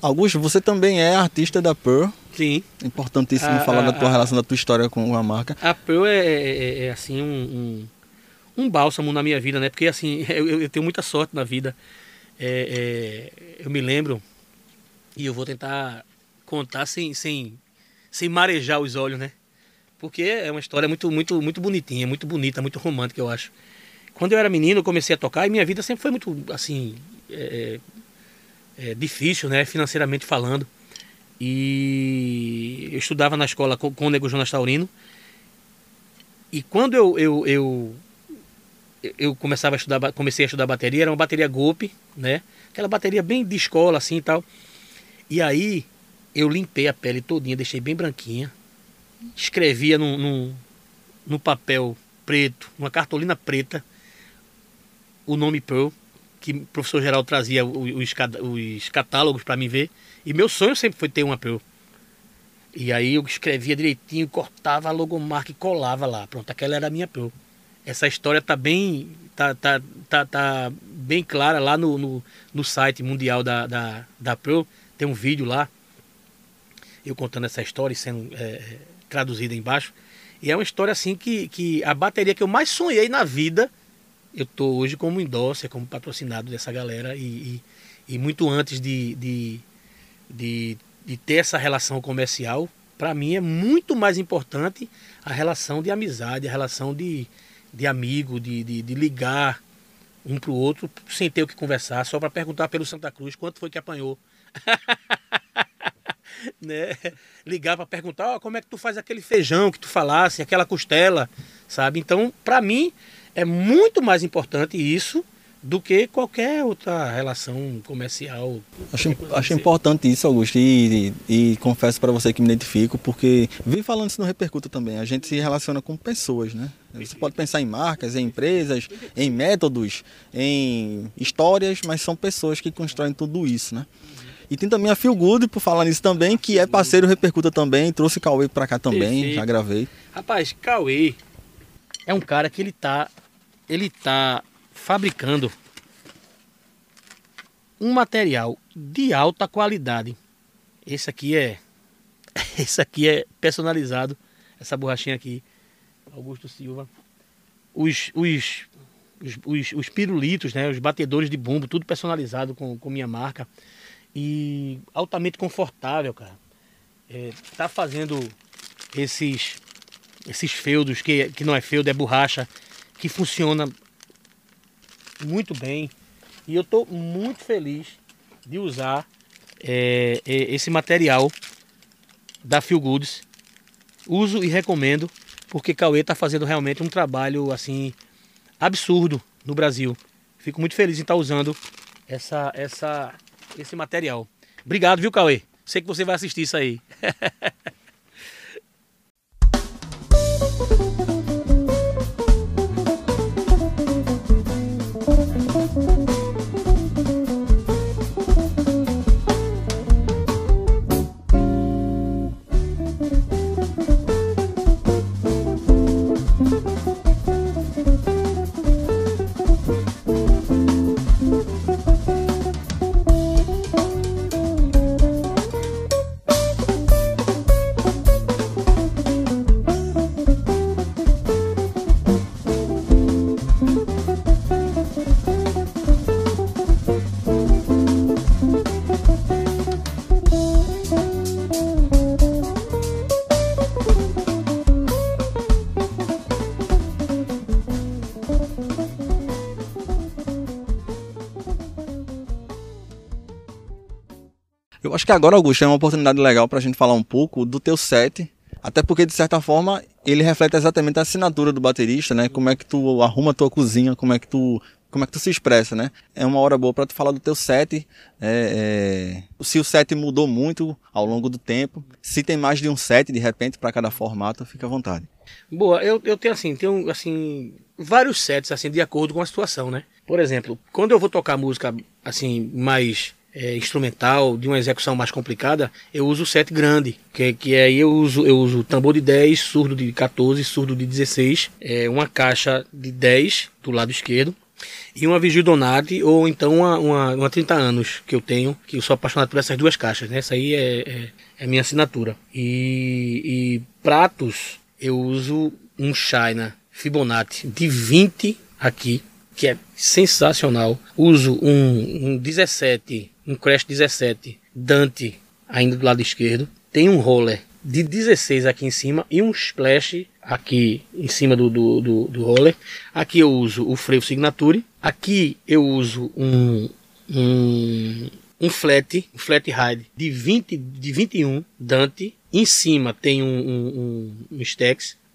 Augusto, você também é artista da Pearl. Sim. Importantíssimo A- falar a- da tua a- relação, da tua história com a marca. A Pearl é, é- é, assim um, um, um bálsamo na minha vida, né? Porque assim, eu, eu- tenho muita sorte na vida. É, é, eu me lembro, e eu vou tentar contar sem, sem, sem marejar os olhos, né? Porque é uma história muito, muito, muito bonitinha, muito bonita, muito romântica, eu acho. Quando eu era menino, eu comecei a tocar e minha vida sempre foi muito, assim, é, é, difícil, né? Financeiramente falando. E eu estudava na escola com, o Nego Jonas Taurino. E quando eu, eu, eu, eu começava a estudar, comecei a estudar bateria, era uma bateria golpe, né? Aquela bateria bem de escola assim e tal. E aí eu limpei a pele todinha, deixei bem branquinha. Escrevia num, num papel preto, numa cartolina preta, o nome Pearl, que o professor geral trazia os, os catálogos para mim ver. E meu sonho sempre foi ter uma Pearl. E aí eu escrevia direitinho, cortava a logomarca e colava lá. Pronto, aquela era a minha Pro. Essa história tá bem, tá, tá, tá, tá bem clara lá no, no, no site mundial da, da, da Pro. Tem um vídeo lá, eu contando essa história e sendo é, traduzida embaixo. E é uma história assim que, que a bateria que eu mais sonhei na vida, eu tô hoje como endosser, como patrocinado dessa galera. E, e, e muito antes de, de, de, de ter essa relação comercial, para mim é muito mais importante a relação de amizade, a relação de, de amigo, de, de, de ligar um para o outro sem ter o que conversar, só para perguntar pelo Santa Cruz quanto foi que apanhou. né? Ligar para perguntar oh, como é que tu faz aquele feijão que tu falasse, aquela costela, sabe? Então, para mim, é muito mais importante isso do que qualquer outra relação comercial. Acho, acho importante isso, Augusto, e, e, e confesso para você que me identifico, porque vi falando isso no Repercuta também, a gente se relaciona com pessoas, né? Você pode pensar em marcas, em empresas, em métodos, em histórias, mas são pessoas que constroem tudo isso, né? E tem também a Feel Good, por falar nisso também, que é parceiro Repercuta também, trouxe Cauê para cá também, Perfeito. já gravei. Rapaz, Cauê é um cara que ele tá ele tá fabricando um material de alta qualidade. Esse aqui é esse aqui é personalizado, essa borrachinha aqui, Augusto Silva. Os, os, os, os, os pirulitos, né, os batedores de bumbo, tudo personalizado com, com minha marca. E altamente confortável, cara. É, tá fazendo esses esses feudos, que, que não é feudo, é borracha, que funciona muito bem. E eu estou muito feliz de usar é, é, esse material da Feel Goods. Uso e recomendo, porque Cauê está fazendo realmente um trabalho assim absurdo no Brasil. Fico muito feliz em estar tá usando essa, essa, esse material. Obrigado, viu, Cauê? Sei que você vai assistir isso aí. Acho que agora, Augusto, é uma oportunidade legal para a gente falar um pouco do teu set, até porque, de certa forma, ele reflete exatamente a assinatura do baterista, né? Como é que tu arruma a tua cozinha, como é que tu como é que tu se expressa, né? É uma hora boa para tu falar do teu set, é, é, se o set mudou muito ao longo do tempo, se tem mais de um set de repente para cada formato, fica à vontade. Boa, eu, eu tenho assim, tenho assim vários sets assim de acordo com a situação, né? Por exemplo, quando eu vou tocar música assim mais é, instrumental, de uma execução mais complicada, eu uso o set grande, que, que aí eu uso, eu uso tambor de 10, surdo de 14, surdo de 16, é, uma caixa de 10 do lado esquerdo, e uma Vigil Donati, ou então uma, uma, uma 30 anos que eu tenho, que eu sou apaixonado por essas duas caixas, né? Essa aí é, é, é minha assinatura. E, e pratos, eu uso um China Fibonacci de 20 aqui, que é sensacional. Uso um, um 17 um Crash 17 Dante ainda do lado esquerdo. Tem um roller de 16 aqui em cima e um splash aqui em cima do, do, do, do roller. Aqui eu uso o freio Signature. Aqui eu uso um, um, um flat, um flat ride de, 20, de 21 Dante. Em cima tem um, um, um, um.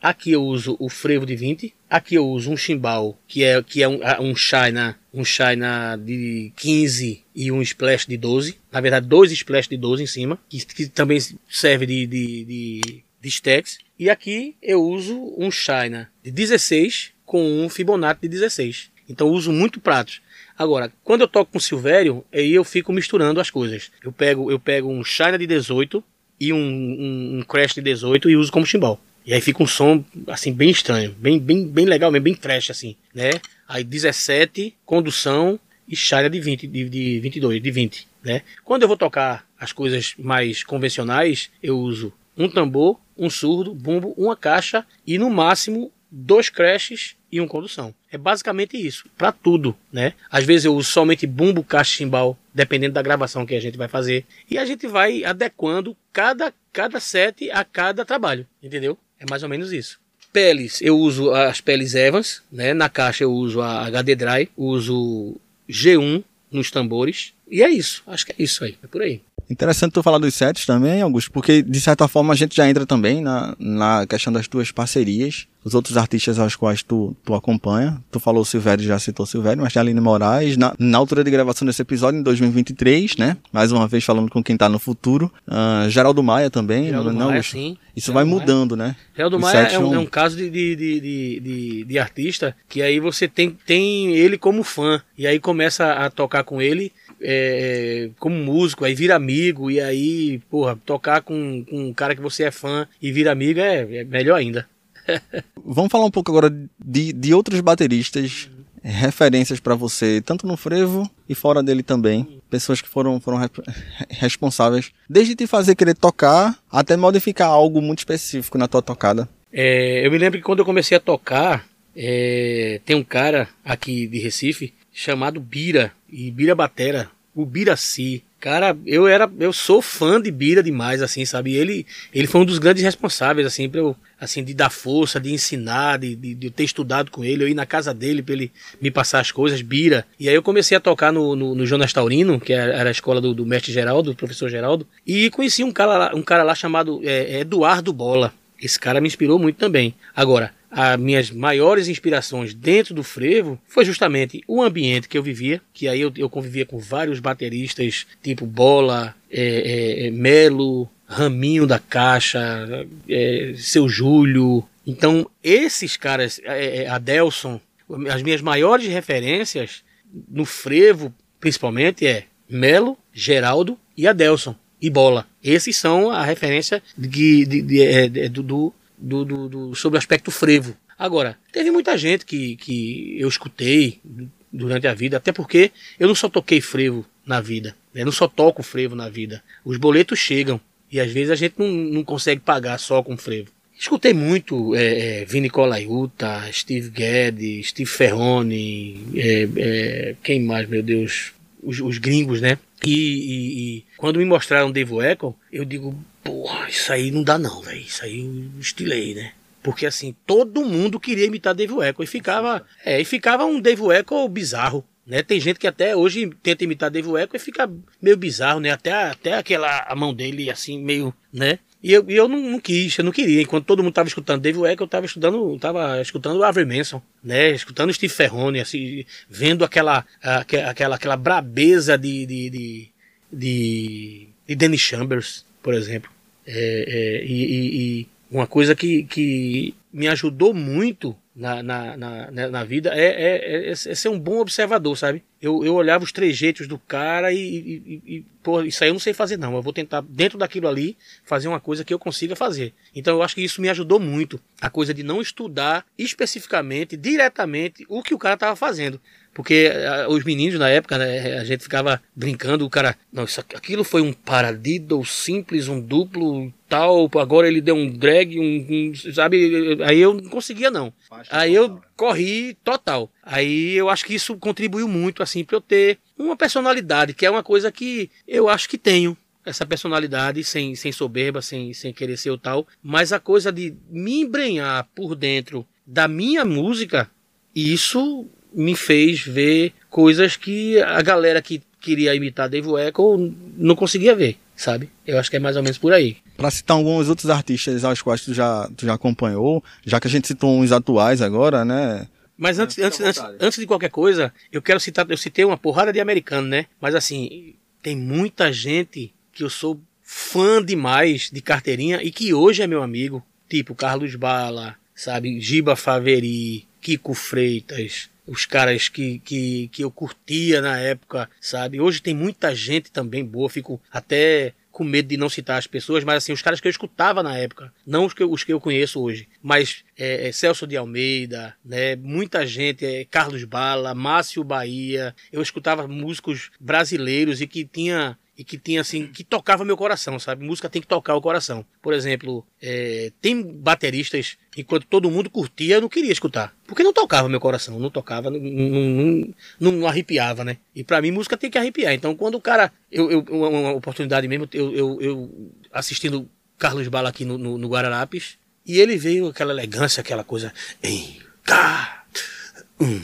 Aqui eu uso o frevo de 20. Aqui eu uso um chimbal, que é, que é um, um China, um China de 15 e um splash de 12. Na verdade, dois splash de 12 em cima, que, que também serve de, de, de, de stacks. E aqui eu uso um China de 16 com um Fibonacci de 16. Então uso muito pratos. Agora, quando eu toco com Silvério, aí eu fico misturando as coisas. Eu pego, eu pego um China de 18 e um, um, um crash de 18 e uso como chimbal. E aí fica um som, assim, bem estranho, bem, bem, bem legal, bem trash, assim, né? Aí 17, condução e chária de 20, de, de 22, de 20, né? Quando eu vou tocar as coisas mais convencionais, eu uso um tambor, um surdo, bumbo, uma caixa e no máximo dois crashes e uma condução. É basicamente isso, para tudo, né? Às vezes eu uso somente bumbo, caixa, chimbal, dependendo da gravação que a gente vai fazer, e a gente vai adequando cada cada set a cada trabalho, entendeu? É mais ou menos isso. Peles, eu uso as peles Evans, né? Na caixa eu uso a HD Dry, uso G1 nos tambores. E é isso, acho que é isso aí, é por aí. Interessante tu falar dos sets também, Augusto, porque de certa forma a gente já entra também na, na questão das tuas parcerias, os outros artistas aos quais tu, tu acompanha. Tu falou Silvério, já citou Silvério, mas tem a Aline Moraes, na, na altura de gravação desse episódio, em 2023, né? Mais uma vez falando com quem tá no futuro. Uh, Geraldo Maia também, Geraldo não, Maia, sim. Isso Geraldo vai mudando, Maia. né? Geraldo Maia é um, é um, caso de, de, de, de, de artista que aí você tem, tem ele como fã, e aí começa a tocar com ele é, como músico, aí vira amigo, e aí, porra, tocar com, com um cara que você é fã e vira amigo é, é melhor ainda. Vamos falar um pouco agora de, de outros bateristas, referências para você, tanto no frevo e fora dele também. Pessoas que foram, foram responsáveis, desde te fazer querer tocar até modificar algo muito específico na tua tocada. É, eu me lembro que quando eu comecei a tocar, é, tem um cara aqui de Recife chamado Bira, e Bira Batera, o Biraci. Cara, eu era, eu sou fã de Bira demais, assim, sabe? Ele, ele foi um dos grandes responsáveis, assim, para eu, assim, de dar força, de ensinar, de, de, de, ter estudado com ele, eu ir na casa dele para ele me passar as coisas, Bira. E aí eu comecei a tocar no, no, no Jonas Taurino, que era a escola do, do mestre Geraldo, do professor Geraldo, e conheci um cara lá, um cara lá chamado é, Eduardo Bola. Esse cara me inspirou muito também. Agora, as minhas maiores inspirações dentro do frevo foi justamente o ambiente que eu vivia, que aí eu, eu convivia com vários bateristas, tipo Bola, é, é, é Melo, Raminho da Caixa, é, Seu Júlio. Então, esses caras, é, é, Adelson, as minhas maiores referências no frevo, principalmente, é Melo, Geraldo e Adelson e Bola. Esses são a referência de, de, de, de do, do, do, do, sobre o aspecto frevo. Agora, teve muita gente que, que eu escutei durante a vida, até porque eu não só toquei frevo na vida, né? eu não só toco frevo na vida. Os boletos chegam e às vezes a gente não, não consegue pagar só com frevo. Escutei muito é, é, Vini Colaiuta, Steve Guedes, Steve Ferrone, é, é, quem mais, meu Deus, os, os gringos, né? E, e, e, quando me mostraram Dave Echo, eu digo, porra, isso aí não dá não, velho. Isso aí eu estilei, né? Porque assim, todo mundo queria imitar Dave Echo e ficava, é, e ficava um Dave Echo bizarro. Né? Tem gente que até hoje tenta imitar Dave Echo e fica meio bizarro, né? Até, até aquela a mão dele assim, meio, né? E eu, e eu não, não, quis, eu não queria. Enquanto todo mundo estava escutando Dave Weck, eu estava estudando, tava escutando Avery Manson, né? Escutando Steve Ferrone, assim, vendo aquela, aquela, aquela brabeza de, de, de, de, de Danny Chambers, por exemplo. É, é, e, e, uma coisa que, que me ajudou muito na, na, na, né, na vida é, é, é, é, ser um bom observador, sabe? Eu, eu olhava os trejeitos do cara e, e, e, pô, isso aí eu não sei fazer não. Eu vou tentar, dentro daquilo ali, fazer uma coisa que eu consiga fazer. Então eu acho que isso me ajudou muito. A coisa de não estudar especificamente, diretamente, o que o cara estava fazendo. Porque uh, os meninos na época, né, a gente ficava brincando, o cara, não, isso, aquilo foi um paradiddle simples, um duplo tal, agora ele deu um drag, um, um sabe? Aí eu não conseguia não. Aí eu corri total. Aí eu acho que isso contribuiu muito assim para eu ter uma personalidade, que é uma coisa que eu acho que tenho essa personalidade sem, sem soberba, sem, sem querer ser o tal, mas a coisa de me embrenhar por dentro da minha música, isso me fez ver coisas que a galera que queria imitar Dave Echo não conseguia ver, sabe? Eu acho que é mais ou menos por aí. Para citar alguns outros artistas aos quais tu já, tu já acompanhou, já que a gente citou uns atuais agora, né? Mas antes, é, antes, antes, antes de qualquer coisa, eu quero citar, eu citei uma porrada de americano, né? Mas assim, tem muita gente que eu sou fã demais de carteirinha e que hoje é meu amigo, tipo Carlos Bala, sabe? Giba Faveri, Kiko Freitas, os caras que, que, que eu curtia na época, sabe? Hoje tem muita gente também boa, fico até com medo de não citar as pessoas, mas assim, os caras que eu escutava na época, não os que eu, os que eu conheço hoje, mas é, é, Celso de Almeida, né? Muita gente, é, Carlos Bala, Márcio Bahia. Eu escutava músicos brasileiros e que tinha e que tinha assim, que tocava meu coração, sabe? Música tem que tocar o coração. Por exemplo, é, tem bateristas, enquanto todo mundo curtia, eu não queria escutar. Porque não tocava meu coração, não tocava, não, não, não, não arrepiava, né? E para mim, música tem que arrepiar. Então, quando o cara, eu, eu uma oportunidade mesmo, eu, eu, eu assistindo Carlos Bala aqui no, no, no, Guararapes, e ele veio aquela elegância, aquela coisa. Em, cá, um,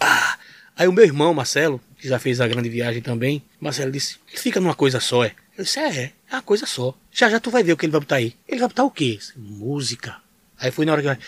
ah. Aí o meu irmão, Marcelo, que já fez a grande viagem também, Marcelo disse, fica numa coisa só, é. Eu disse, é, é, é uma coisa só. Já já tu vai ver o que ele vai botar aí. Ele vai botar o quê? Música. Aí foi na hora que vai.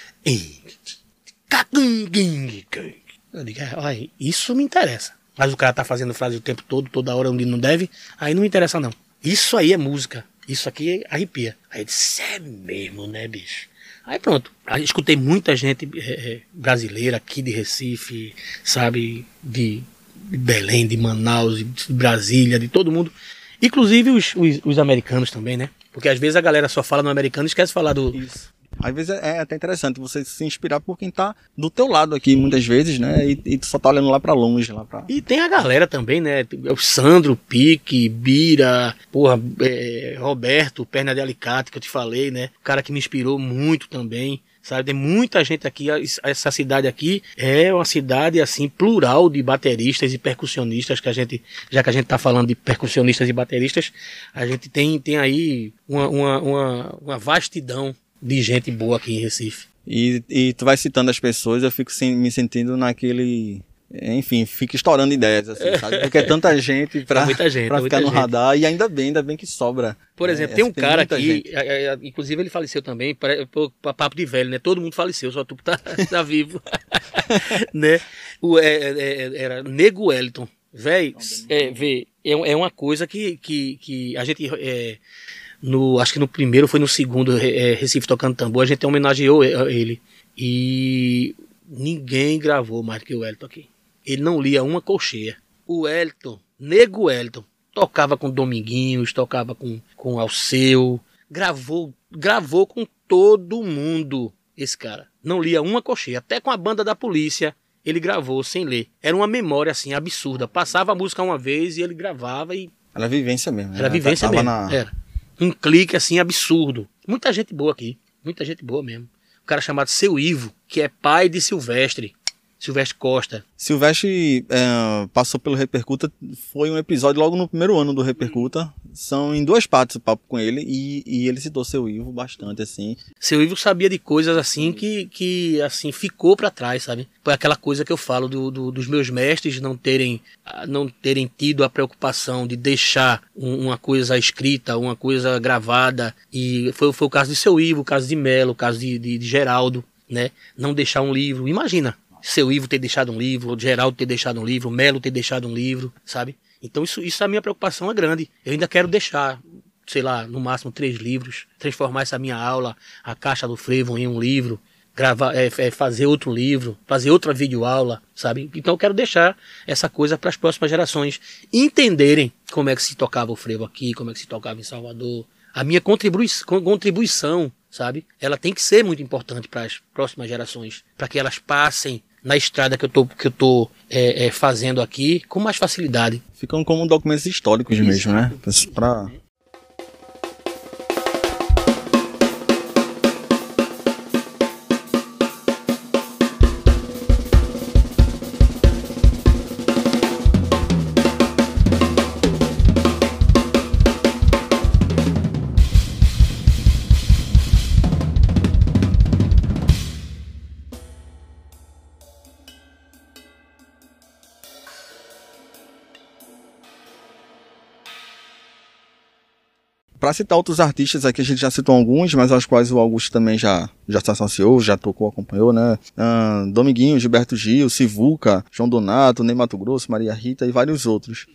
Eu digo, é, olha, isso me interessa. Mas o cara tá fazendo frase o tempo todo, toda hora onde não deve, aí não me interessa não. Isso aí é música. Isso aqui arrepia. Aí eu disse, é mesmo, né, bicho? Aí pronto. Aí escutei muita gente é, brasileira aqui de Recife, sabe, de de Belém, de Manaus, de Brasília, de todo mundo. Inclusive os, os, os, americanos também, né? Porque às vezes a galera só fala no americano e esquece de falar do. Isso. Às vezes é, é até interessante você se inspirar por quem tá do teu lado aqui, muitas vezes, né? E, e tu só tá olhando lá para longe, lá pra... E tem a galera também, né? O Sandro, Pique, Bira, porra, é, Roberto, Perna de Alicate, que eu te falei, né? O cara que me inspirou muito também sabe? Tem muita gente aqui, essa cidade aqui é uma cidade assim plural de bateristas e percussionistas que a gente, já que a gente está falando de percussionistas e bateristas, a gente tem, tem aí uma, uma, uma, uma vastidão de gente boa aqui em Recife. E, e tu vai citando as pessoas, eu fico me sentindo naquele enfim, fica estourando ideias, assim, sabe? Porque é tanta gente pra, muita gente, pra ficar no gente. radar e ainda bem, ainda bem que sobra. Por exemplo, é, tem um tem cara aqui, é, é, inclusive ele faleceu também, para, papo de velho, né? Todo mundo faleceu, só tu tá, tá vivo. né? O, é, é, era Nego Wellington. Véi, é, vê, é, é uma coisa que, que, que a gente. É, no, acho que no primeiro foi no segundo é, Recife tocando tambor, a gente homenageou ele. E ninguém gravou mais do que o Wellington aqui ele não lia uma colcheia. O Elton, nego Elton, tocava com Dominguinhos, tocava com, com Alceu, gravou, gravou com todo mundo esse cara. Não lia uma colcheia, até com a banda da polícia ele gravou sem ler. Era uma memória assim absurda. Passava a música uma vez e ele gravava e era vivência mesmo. Era vivência mesmo. Na... Era. Um clique assim absurdo. Muita gente boa aqui, muita gente boa mesmo. Um cara chamado Seu Ivo, que é pai de Silvestre. Silvestre Costa. Silvestre é, passou pelo Repercuta, foi um episódio logo no primeiro ano do Repercuta. São em duas partes o papo com ele e, e ele citou seu Ivo bastante, assim. Seu Ivo sabia de coisas assim que, que assim, ficou para trás, sabe? Foi aquela coisa que eu falo do, do, dos meus mestres não terem, não terem tido a preocupação de deixar uma coisa escrita, uma coisa gravada. E foi, foi o caso de seu Ivo, o caso de Melo, o caso de, de, de Geraldo, né? Não deixar um livro. Imagina, seu Ivo ter deixado um livro, Geraldo ter deixado um livro, Melo ter deixado um livro, sabe? Então isso, isso a minha preocupação é grande. Eu ainda quero deixar, sei lá, no máximo três livros, transformar essa minha aula, a caixa do frevo em um livro, gravar, é, é, fazer outro livro, fazer outra videoaula, sabe? Então eu quero deixar essa coisa para as próximas gerações entenderem como é que se tocava o frevo aqui, como é que se tocava em Salvador. A minha contribui contribuição, sabe? Ela tem que ser muito importante para as próximas gerações, para que elas passem na estrada que eu tô, que eu tô é, é, fazendo aqui com mais facilidade. Ficam como documentos históricos Isso. mesmo, né? Pra, para citar outros artistas aqui, a gente já citou alguns, mas aos quais o Augusto também já, já se associou, já tocou, acompanhou, né? Dominguinho, Gilberto Gil, Sivuca, João Donato, Ney Mato Grosso, Maria Rita e vários outros.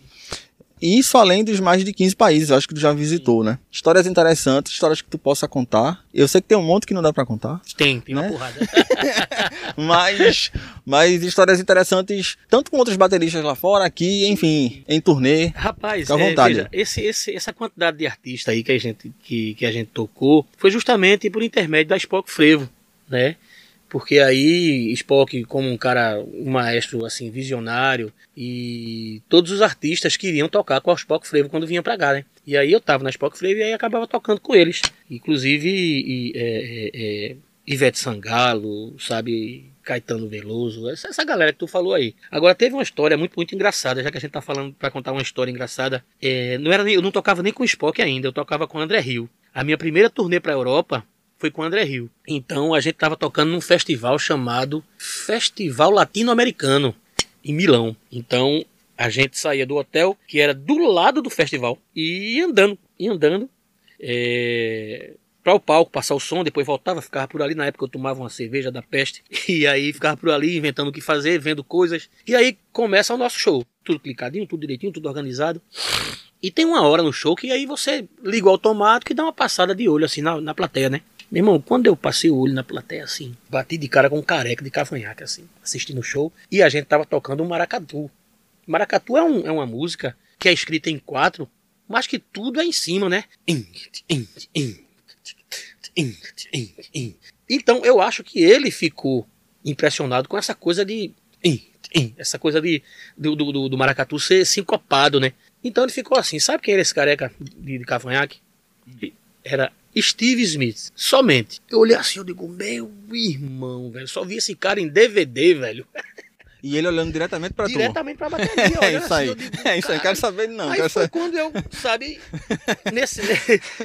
E isso além dos mais de 15 países, eu acho que tu já visitou, né? Histórias interessantes, histórias que tu possa contar. Eu sei que tem um monte que não dá para contar. Tem, tem Né? uma porrada. Mas, mas histórias interessantes, tanto com outros bateristas lá fora, aqui, enfim, em turnê. Rapaz, à é, vontade. veja, esse, esse- essa quantidade de artistas aí que a gente, que, que a gente tocou foi justamente por intermédio da Spock Frevo, né? Porque aí Spock, como um cara, um maestro assim, visionário, e todos os artistas queriam tocar com a Spock Frevo quando vinha pra cá, né? E aí eu tava na Spock Frevo e aí acabava tocando com eles. Inclusive e, é, é, é, Ivete Sangalo, sabe? Caetano Veloso, essa, essa galera que tu falou aí. Agora teve uma história muito, muito engraçada, já que a gente tá falando pra contar uma história engraçada. É, não era nem- eu não tocava nem com o Spock ainda, eu tocava com o André Rio. A minha primeira turnê pra Europa foi com o André Rio. Então a gente tava tocando num festival chamado Festival Latino-Americano em Milão. Então a gente saía do hotel, que era do lado do festival, e ia andando, ia andando. É, para o palco, passar o som, depois voltava, ficava por ali. Na época eu tomava uma cerveja da peste, e aí ficava por ali inventando o que fazer, vendo coisas. E aí começa o nosso show. Tudo clicadinho, tudo direitinho, tudo organizado. E tem uma hora no show que aí você liga o automático e dá uma passada de olho assim na, na plateia, né? Meu irmão, quando eu passei o olho na plateia assim, bati de cara com um careca de cavanhaque assim, assistindo o show, e a gente tava tocando um maracatu. Maracatu é, um- é uma música que é escrita em quatro, mas que tudo é em cima, né? Então eu acho que ele ficou impressionado com essa coisa de. Essa coisa de, do, do, do- maracatu ser sincopado, né? Então ele ficou assim. Sabe quem era esse careca de, de cavanhaque? Era Steve Smith. Somente. Eu olhei assim, eu digo, meu irmão, velho. Só vi esse cara em DVD, velho. E ele olhando diretamente pra Diretamente pra bateria. tu. É isso assim, aí. digo, É isso aí. Quero saber, não. aí foi saber. quando eu, sabe, nesse,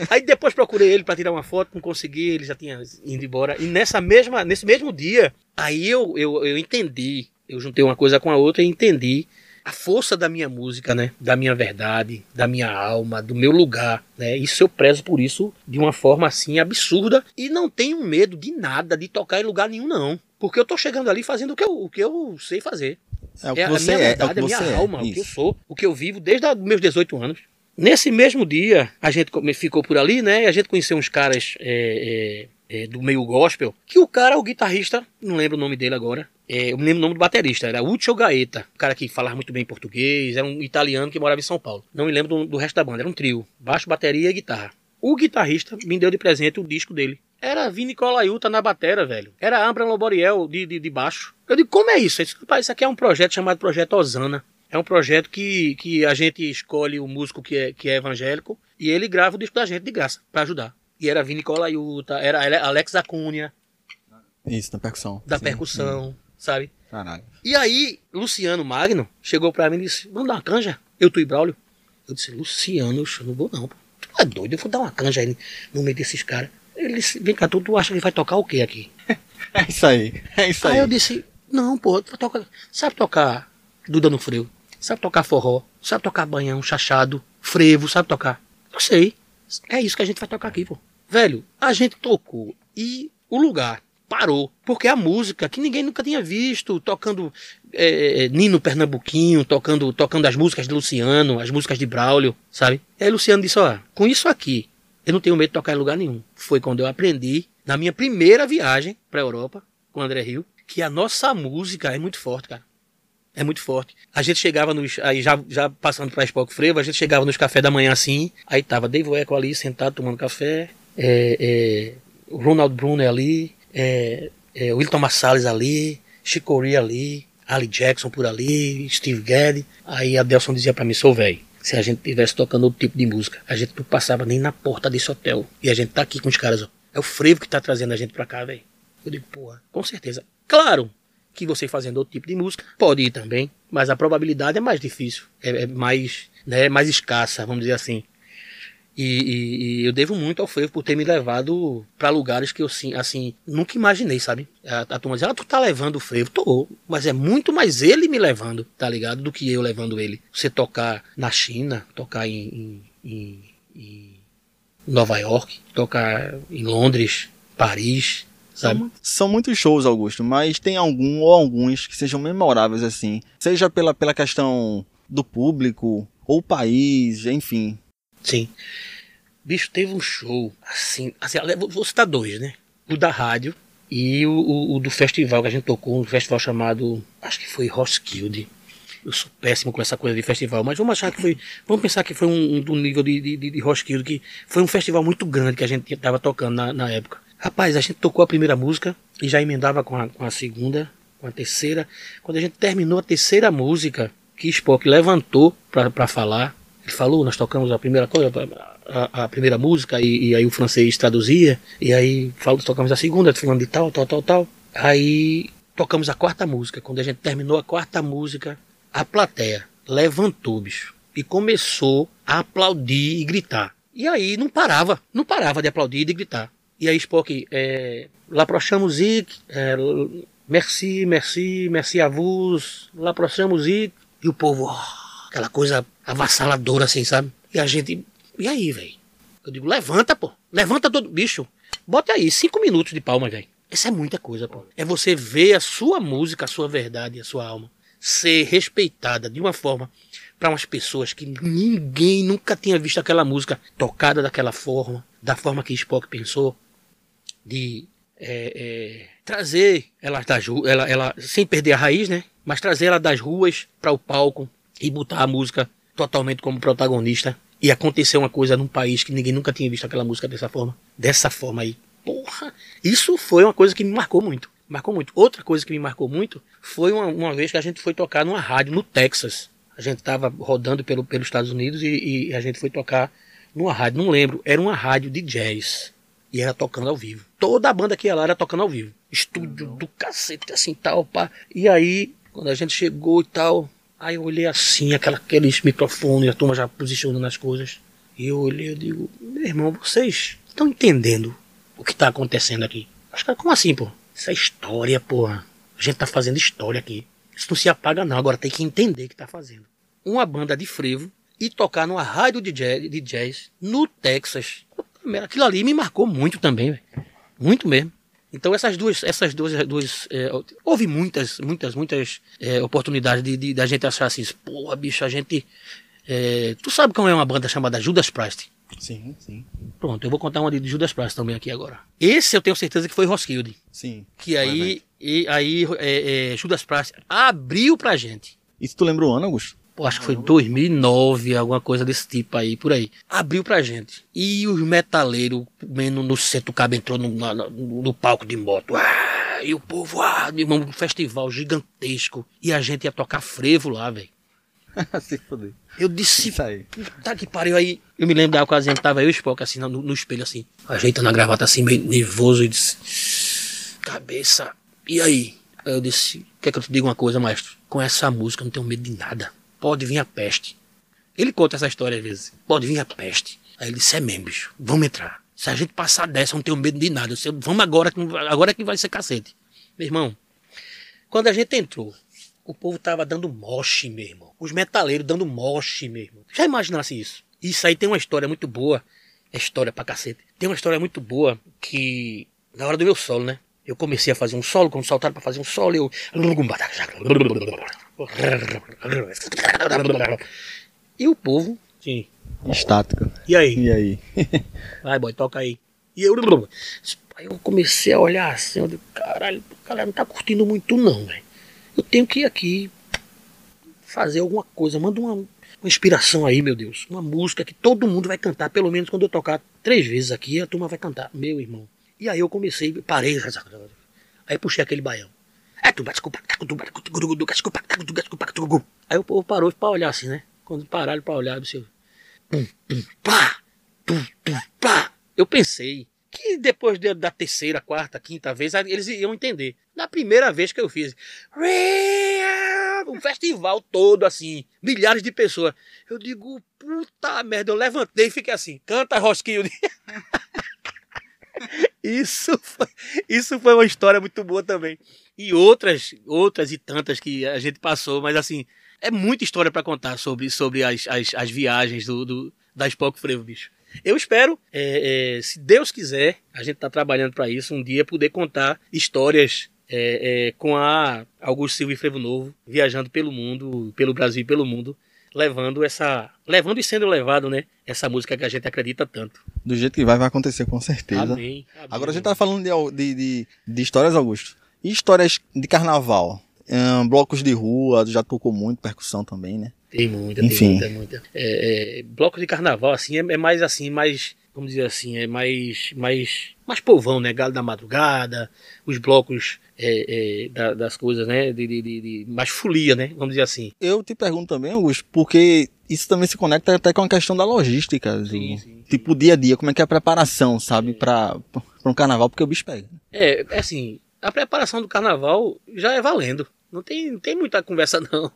aí depois procurei ele pra tirar uma foto, não consegui, ele já tinha ido embora. E nessa mesma, nesse mesmo dia, aí eu, eu, eu entendi, eu juntei uma coisa com a outra e entendi a força da minha música, né? Da minha verdade, da minha alma, do meu lugar, né? Isso eu prezo por isso de uma forma assim absurda e não tenho medo de nada, de tocar em lugar nenhum não. Porque eu tô chegando ali fazendo o que eu, o que eu sei fazer. É o que É você a minha é. É o verdade, que a minha você é. alma, o que eu sou, o que eu vivo desde os meus 18 anos. Nesse mesmo dia, a gente ficou por ali, né? E a gente conheceu uns caras é, é, é, do meio gospel, que o cara, o guitarrista, não lembro o nome dele agora, é, eu me lembro o nome do baterista, era Ucho Gaeta, um cara que falava muito bem português, era um italiano que morava em São Paulo. Não me lembro do, do resto da banda, era um trio, baixo, bateria e guitarra. O guitarrista me deu de presente o disco dele. Era Vini Colaiuta na batera, velho. Era Ambra Loboriel de, de, de baixo. Eu digo, como é isso? Disse, "Rapaz, isso aqui é um projeto chamado Projeto Osana. É um projeto que, que a gente escolhe o músico que é, que é evangélico e ele grava o disco da gente de graça, pra ajudar. E era Vini Colaiuta, era Ale- Alex Acunha, Isso, na percussão. da Sim, percussão, sabe? sim. Caralho. E aí, Luciano Magno chegou pra mim e disse: Vamos dar uma canja? Eu, tu e Braulio. Eu disse: Luciano, eu não vou não. pô. Tu é doido, eu vou dar uma canja aí no meio desses caras. Ele disse: Vem cá, tu, tu acha que vai tocar o quê aqui? É isso aí. É isso Aí, aí. eu disse: Não, pô, tocar. Sabe tocar Duda no freio? Sabe tocar forró? Sabe tocar banhão, chachado, frevo? Sabe tocar? Eu sei. É isso que a gente vai tocar aqui, pô. Velho, a gente tocou e o lugar parou. Porque a música que ninguém nunca tinha visto, tocando é, Nino Pernambuquinho, tocando, tocando as músicas de Luciano, as músicas de Braulio, sabe? E aí Luciano disse, ó, com isso aqui, eu não tenho medo de tocar em lugar nenhum. Foi quando eu aprendi, na minha primeira viagem pra Europa, com o André Rio, que a nossa música é muito forte, cara. É muito forte. A gente chegava nos. Aí já, já passando pra Spock Frevo, a gente chegava nos cafés da manhã assim. Aí tava Dave Eco ali sentado tomando café. É, é, Ronald Bruno ali. É, é, Wilton Massales ali. Chicory ali. Ali Jackson por ali. Steve Gadd. Aí a Delson dizia pra mim: sou velho. Se a gente tivesse tocando outro tipo de música, a gente não passava nem na porta desse hotel. E a gente tá aqui com os caras, ó. É o frevo que tá trazendo a gente pra cá, velho. Eu digo, porra, com certeza. Claro que você fazendo outro tipo de música pode ir também, mas a probabilidade é mais difícil, é, é mais, né, mais escassa, vamos dizer assim. E, e- e eu devo muito ao Frevo por ter me levado pra lugares que eu sim, assim, nunca imaginei, sabe? A, a turma diz, ah, tu tá levando o Frevo, tô, mas é muito mais ele me levando, tá ligado? Do que eu levando ele. Você tocar na China, tocar em, em- em- Nova York, tocar em Londres, Paris, sabe? São, muitos shows, Augusto, mas tem algum ou alguns que sejam memoráveis assim. Seja pela, pela questão do público, ou país, enfim. Sim. Bicho, teve um show, assim, assim vou citar dois, né? O da rádio e o, o, o do festival que a gente tocou, um festival chamado, acho que foi Roskilde. Eu sou péssimo com essa coisa de festival, mas vamos achar que foi. Vamos pensar que foi um, um nível de, de, de, de Roskilde, que foi um festival muito grande que a gente estava tocando na, na época. Rapaz, a gente tocou a primeira música e já emendava com a, com a segunda, com a terceira. Quando a gente terminou a terceira música, que Spock levantou para falar, ele falou, nós tocamos a primeira coisa, a, a primeira música, e, e, aí o francês traduzia, e aí falou, tocamos a segunda, falando de tal, tal, tal, tal. Aí tocamos a quarta música. Quando a gente terminou a quarta música, a plateia levantou, bicho, e começou a aplaudir e gritar. E aí não parava, não parava de aplaudir e de gritar. E aí Spock, é, la prochaine musique, é, merci, merci, merci a vous, la prochaine musique. E o povo, oh, aquela coisa avassaladora assim, sabe? E a gente, e aí, velho? Eu digo, levanta, pô. Levanta todo. Bicho, bota aí, cinco minutos de palma, velho. Isso é muita coisa, pô. É você ver a sua música, a sua verdade, a sua alma ser respeitada de uma forma para umas pessoas que ninguém nunca tinha visto aquela música tocada daquela forma, da forma que Spock pensou, de é, é, trazer ela das ela, ela sem perder a raiz, né? Mas trazer ela das ruas para o palco e botar a música totalmente como protagonista e acontecer uma coisa num país que ninguém nunca tinha visto aquela música dessa forma. Dessa forma aí. Porra! Isso foi uma coisa que me marcou muito. Marcou muito. Outra coisa que me marcou muito foi uma, uma vez que a gente foi tocar numa rádio no Texas. A gente estava rodando pelo, pelos Estados Unidos e, e, a gente foi tocar numa rádio, não lembro, era uma rádio de jazz. E era tocando ao vivo. Toda a banda que ia lá era tocando ao vivo. Estúdio do cacete, assim, tal, pá. E aí, quando a gente chegou e tal, Aí eu olhei assim, aquela, aqueles microfones, a turma já posicionando as coisas. E eu olhei e digo, meu irmão, vocês estão entendendo o que está acontecendo aqui? Acho que como assim, pô? Isso é história, porra. A gente tá fazendo história aqui. Isso não se apaga não, agora tem que entender o que tá fazendo. Uma banda de frevo e tocar numa rádio de jazz, de jazz no Texas. Aquilo ali me marcou muito também, véio. muito mesmo. Então essas duas, essas duas, duas é, houve muitas, muitas, muitas é, oportunidades de, de, de, a gente achar assim, porra, bicho, a gente, é, tu sabe como é uma banda chamada Judas Priest? Sim, sim. Pronto, eu vou contar uma de Judas Priest também aqui agora. Esse eu tenho certeza que foi Roskilde. Sim. Que aí, e, aí é, é, Judas Priest abriu pra gente. Isso tu lembra o ano, Augusto? Pô, acho que foi 2009, alguma coisa desse tipo aí, por aí. Abriu pra gente. E os metaleiros, menos no centro, o cabo entrou no, no, no, palco de moto. Ah, e o povo, ah, irmão, um festival gigantesco. E a gente ia tocar frevo lá, velho. Se foder. Eu disse, tá que pariu aí. Eu me lembro da ocasião que tava eu e o Spock assim no, no espelho, assim, ajeitando a gravata assim, meio nervoso, e disse, cabeça, e aí? Aí eu disse, quer que eu te diga uma coisa, maestro? Com essa música eu não tenho medo de nada pode vir a peste. Ele conta essa história às vezes. Pode vir a peste. Aí ele disse, é mesmo, bicho. Vamos entrar. Se a gente passar dessa, eu não tenho medo de nada. Disse, vamos agora, agora que vai ser cacete. Meu irmão, quando a gente entrou, o povo tava dando moche, meu irmão. Os metaleiros dando moche, meu irmão. Já imaginasse isso? Isso aí tem uma história muito boa. É história pra cacete. Tem uma história muito boa que, na hora do meu solo, né? Eu comecei a fazer um solo, quando saltaram para fazer um solo, eu. E o povo. Sim. Estático. E aí? E aí? Vai, boy, toca aí. E eu. Aí eu comecei a olhar assim, eu digo, caralho, o galera não tá curtindo muito não, velho. Eu tenho que ir aqui fazer alguma coisa. Manda uma, uma inspiração aí, meu Deus. Uma música que todo mundo vai cantar, pelo menos quando eu tocar três vezes aqui, a turma vai cantar. Meu irmão. E aí eu comecei, parei. Aí puxei aquele baião. Aí o povo parou pra olhar assim, né? Quando pararam pra olhar, você. Eu pensei que depois de, da terceira, quarta, quinta vez, eles iam entender. Na primeira vez que eu fiz, um festival todo assim, milhares de pessoas. Eu digo, puta merda, eu levantei e fiquei assim, canta Roskilde. Isso foi, isso foi uma história muito boa também. E outras, outras e tantas que a gente passou, mas assim, é muita história para contar sobre, sobre as, as, as viagens do, do, da Spock Frevo, bicho. Eu espero, é, é, se Deus quiser, a gente está trabalhando para isso, um dia poder contar histórias é, é, com a Augusto Silva e Frevo Novo, viajando pelo mundo, pelo Brasil e pelo mundo, levando essa. levando e sendo levado, né? Essa música que a gente acredita tanto. Do jeito que vai, vai acontecer com certeza. Amém. amém. Agora a gente tá falando de, de, de, de histórias, Augusto. E histórias de carnaval? Hum, blocos de rua, já tocou muito, percussão também, né? Tem muita, Enfim. tem muita, muita. É, é, bloco de carnaval, assim, é, é mais assim, mais. Vamos dizer assim, é mais. mais. mais povão, né? Galo da madrugada, os blocos é, é, da- das coisas, né? De, de, de- de- mais folia, né? Vamos dizer assim. Eu te pergunto também, Augusto, porque isso também se conecta até com a questão da logística. do- Sim, sim. Tipo, o dia a dia, como é que é a preparação, sabe, pra, pra um carnaval, porque o bicho pega. É, é assim, a preparação do carnaval já é valendo. Não tem, não tem muita conversa, não.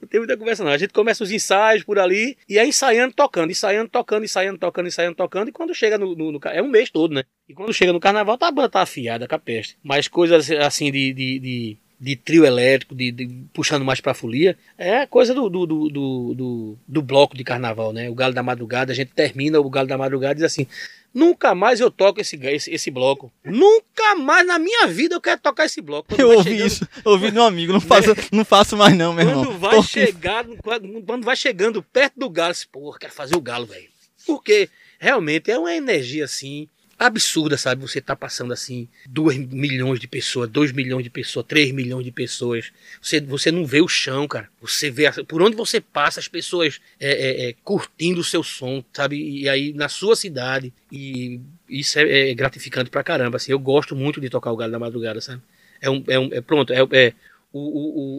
Não tem muita conversa, não. A gente começa os ensaios por ali e é ensaiando, tocando, ensaiando, tocando, ensaiando, tocando, ensaiando, tocando. E quando chega no, no, no É um mês todo, né? E quando chega no carnaval, tá, a banda tá afiada com a peste. Mas coisas assim de. de, de de trio elétrico, de, de- puxando mais pra folia, é coisa do, do, do, do, do- bloco de carnaval, né? O Galo da Madrugada, a gente termina o Galo da Madrugada e diz assim: Nunca mais eu toco esse, esse, esse bloco. Nunca mais na minha vida eu quero tocar esse bloco. Quando Eu vai ouvi chegando- isso, eu ouvi de um amigo, não faço, não faço mais não, meu irmão. Quando vai Porque- chegar, quando, quando vai chegando perto do galo, porra, quero fazer o galo, velho. Porque realmente é uma energia assim absurda, sabe? Você tá passando assim 2 milhões de pessoas, 2 milhões de pessoas, 3 milhões de pessoas. Você, você não vê o chão, cara. Você vê por onde você passa as pessoas é, é, é, curtindo o seu som, sabe? E aí na sua cidade. E isso é, é gratificante pra caramba. Assim, eu gosto muito de tocar o galo da madrugada, sabe? É um, é um é, pronto, é, é o,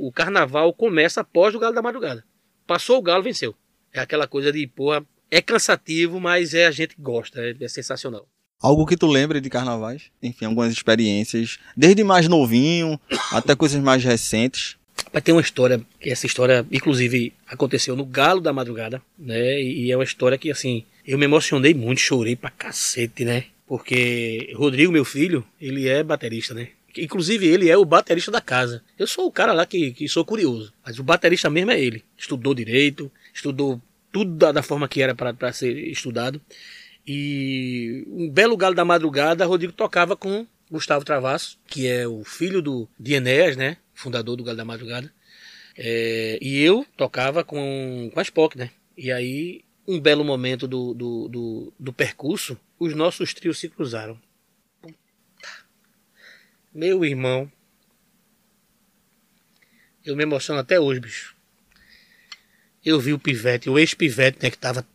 o, o- carnaval começa após o galo da madrugada. Passou o galo, venceu. É aquela coisa de, porra, é cansativo, mas é a gente gosta, é, é sensacional. Algo que tu lembre de carnavais? Enfim, algumas experiências, desde mais novinho até coisas mais recentes. Mas tem uma história, que essa história, inclusive, aconteceu no Galo da Madrugada, né? E é uma história que, assim, eu me emocionei muito, chorei pra cacete, né? Porque Rodrigo, meu filho, ele é baterista, né? Inclusive, ele é o baterista da casa. Eu sou o cara lá que, que sou curioso, mas o baterista mesmo é ele. Estudou direito, estudou tudo da, da forma que era para ser estudado. E um belo galo da madrugada, Rodrigo tocava com Gustavo Travasso, que é o filho do de Enéas, né? Fundador do Galo da Madrugada. É, e eu tocava com, com a Spock, né? E aí, um belo momento do, do, do, do percurso, os nossos trios se cruzaram. Puta. Meu irmão. Eu me emociono até hoje, bicho. Eu vi o pivete, o ex-pivete, né, que tava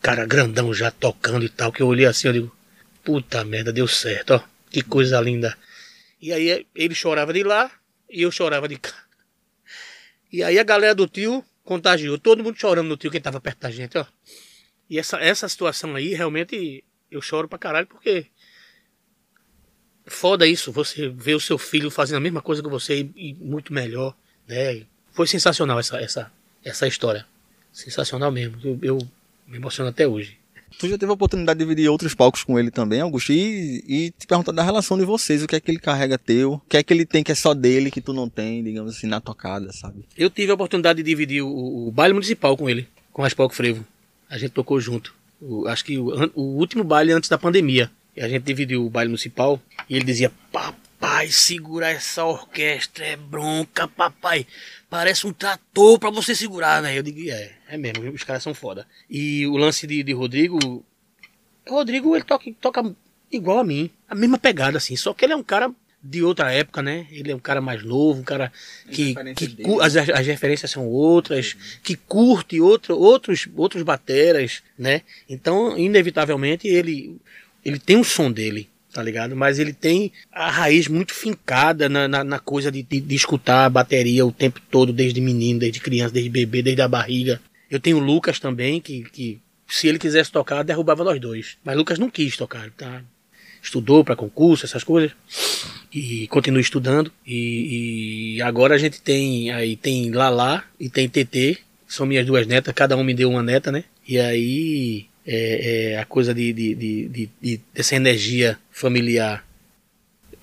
cara grandão já tocando e tal, que eu olhei assim, eu digo, puta merda, deu certo, ó, que coisa linda. E aí ele chorava de lá e eu chorava de cá. E aí a galera do tio contagiou, todo mundo chorando no tio, quem tava perto da gente, ó. E essa, essa situação aí, realmente, eu choro pra caralho, porque foda isso, você ver o seu filho fazendo a mesma coisa que você e, e muito melhor, né? Foi sensacional essa, essa, essa história. Sensacional mesmo. Eu, eu me emociono até hoje. Tu já teve a oportunidade de dividir outros palcos com ele também, Augusto, e, e te perguntar da relação de vocês, o que é que ele carrega teu, o que é que ele tem que é só dele, que tu não tem, digamos assim, na tocada, sabe? Eu tive a oportunidade de dividir o, o baile municipal com ele, com a Spock Frevo. A gente tocou junto. O- acho que o, o último baile antes da pandemia. E a gente dividiu o baile municipal e ele dizia: Papai, segura essa orquestra, é bronca, papai. Parece um trator pra você segurar, né? Eu digo: É, é mesmo, os caras são foda. E o lance de, de Rodrigo. O Rodrigo, ele toca, toca igual a mim, a mesma pegada, assim. Só que ele é um cara de outra época, né? Ele é um cara mais novo, um cara que, referências que as, as referências são outras, que curte outro, outros, outros bateras, né? Então, inevitavelmente, ele, ele tem um som dele, tá ligado? Mas ele tem a raiz muito fincada na, na, na coisa de, de, de escutar a bateria o tempo todo, desde menino, desde criança, desde bebê, desde a barriga. Eu tenho o Lucas também, que, que se ele quisesse tocar, derrubava nós dois. Mas Lucas não quis tocar, tá? Estudou para concurso, essas coisas e continua estudando. E, e agora a gente tem aí tem Lala e tem TT, são minhas duas netas, cada um me deu uma neta, né? E aí é, é a coisa de, de, de- de- dessa energia familiar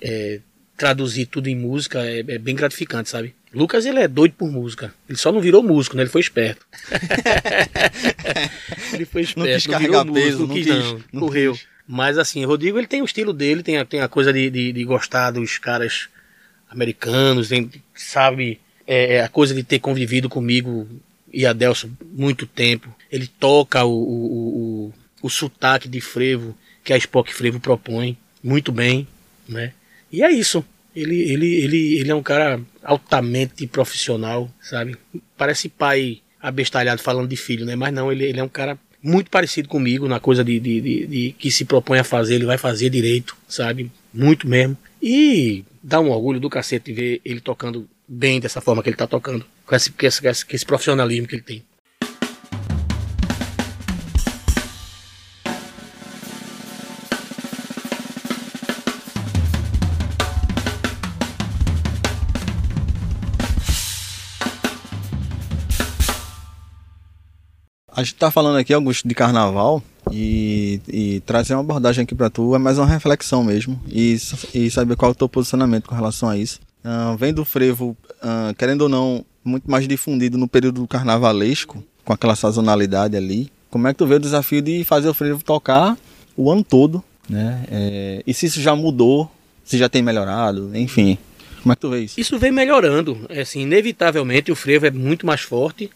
é, traduzir tudo em música é, é bem gratificante, sabe? Lucas ele é doido por música. Ele só não virou músico, né? Ele foi esperto. ele foi esperto. Não quis carregar músico, peso, não não quis, não. não Correu. quis. Mas assim, Rodrigo ele tem o estilo dele, tem a, tem a coisa de, de, de gostar dos caras americanos, tem, sabe, é, é a coisa de ter convivido comigo e Adelson muito tempo. Ele toca o, o, o, o sotaque de frevo que a Spock Frevo propõe muito bem, né? E é isso. Ele, ele, ele, ele é um cara altamente profissional, sabe? Parece pai abestalhado falando de filho, né? Mas não, ele, ele é um cara muito parecido comigo na coisa de, de, de, de, que se propõe a fazer, ele vai fazer direito, sabe? Muito mesmo. E dá um orgulho do cacete ver ele tocando bem dessa forma que ele tá tocando, com esse, com esse, com esse profissionalismo que ele tem. A gente tá falando aqui, Augusto, de carnaval e, e trazer uma abordagem aqui para tu é mais uma reflexão mesmo e, e saber qual é o teu posicionamento com relação a isso. Uh, vem do frevo, uh, querendo ou não, muito mais difundido no período carnavalesco, com aquela sazonalidade ali. Como é que tu vê o desafio de fazer o frevo tocar o ano todo, né? É, e se isso já mudou, se já tem melhorado, enfim. Como é que tu vê isso? Isso vem melhorando. É, assim, inevitavelmente o frevo é muito mais forte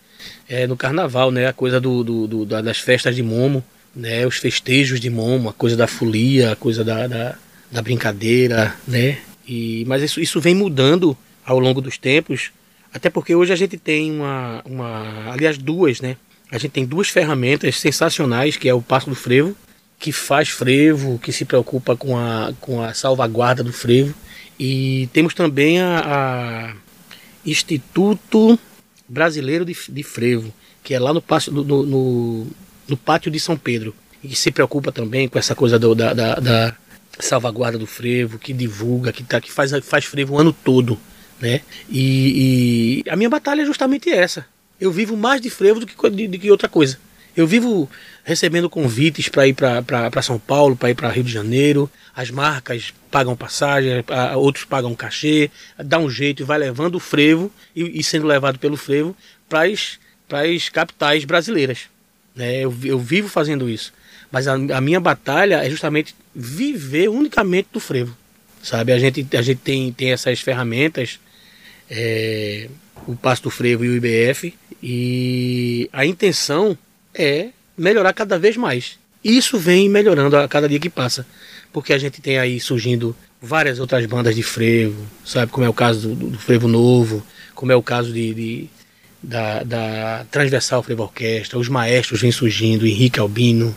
é, no carnaval, né? A coisa do, do, do, das festas de Momo, né? Os festejos de Momo, a coisa da folia, a coisa da, da, da brincadeira, né? E, mas isso, isso vem mudando ao longo dos tempos, até porque hoje a gente tem uma, uma, aliás duas, né? A gente tem duas ferramentas sensacionais, que é o Passo do Frevo, que faz frevo, que se preocupa com a, com a salvaguarda do frevo. E temos também a, a Instituto Brasileiro de, de Frevo, que é lá no, no, no, no, pátio de São Pedro, e que se preocupa também com essa coisa do, da, da, da, salvaguarda do frevo, que divulga, que, tá, que faz, faz frevo o ano todo. Né? E, e a minha batalha é justamente essa. Eu vivo mais de frevo do que, de, de que outra coisa. Eu vivo recebendo convites para ir para São Paulo, para ir para Rio de Janeiro. As marcas pagam passagem, outros pagam cachê, dá um jeito e vai levando o frevo e, e sendo levado pelo frevo para as capitais brasileiras. Né? Eu, eu, vivo fazendo isso. Mas a, a, minha batalha é justamente viver unicamente do frevo. Sabe? A gente, a gente tem, tem essas ferramentas, é, o Passo do Frevo e o IBF, e a intenção é melhorar cada vez mais. Isso vem melhorando a cada dia que passa, porque a gente tem aí surgindo várias outras bandas de frevo, sabe? Como é o caso do, do Frevo Novo, como é o caso de, de da, da, Transversal Frevo Orquestra, os maestros vêm surgindo, Henrique Albino,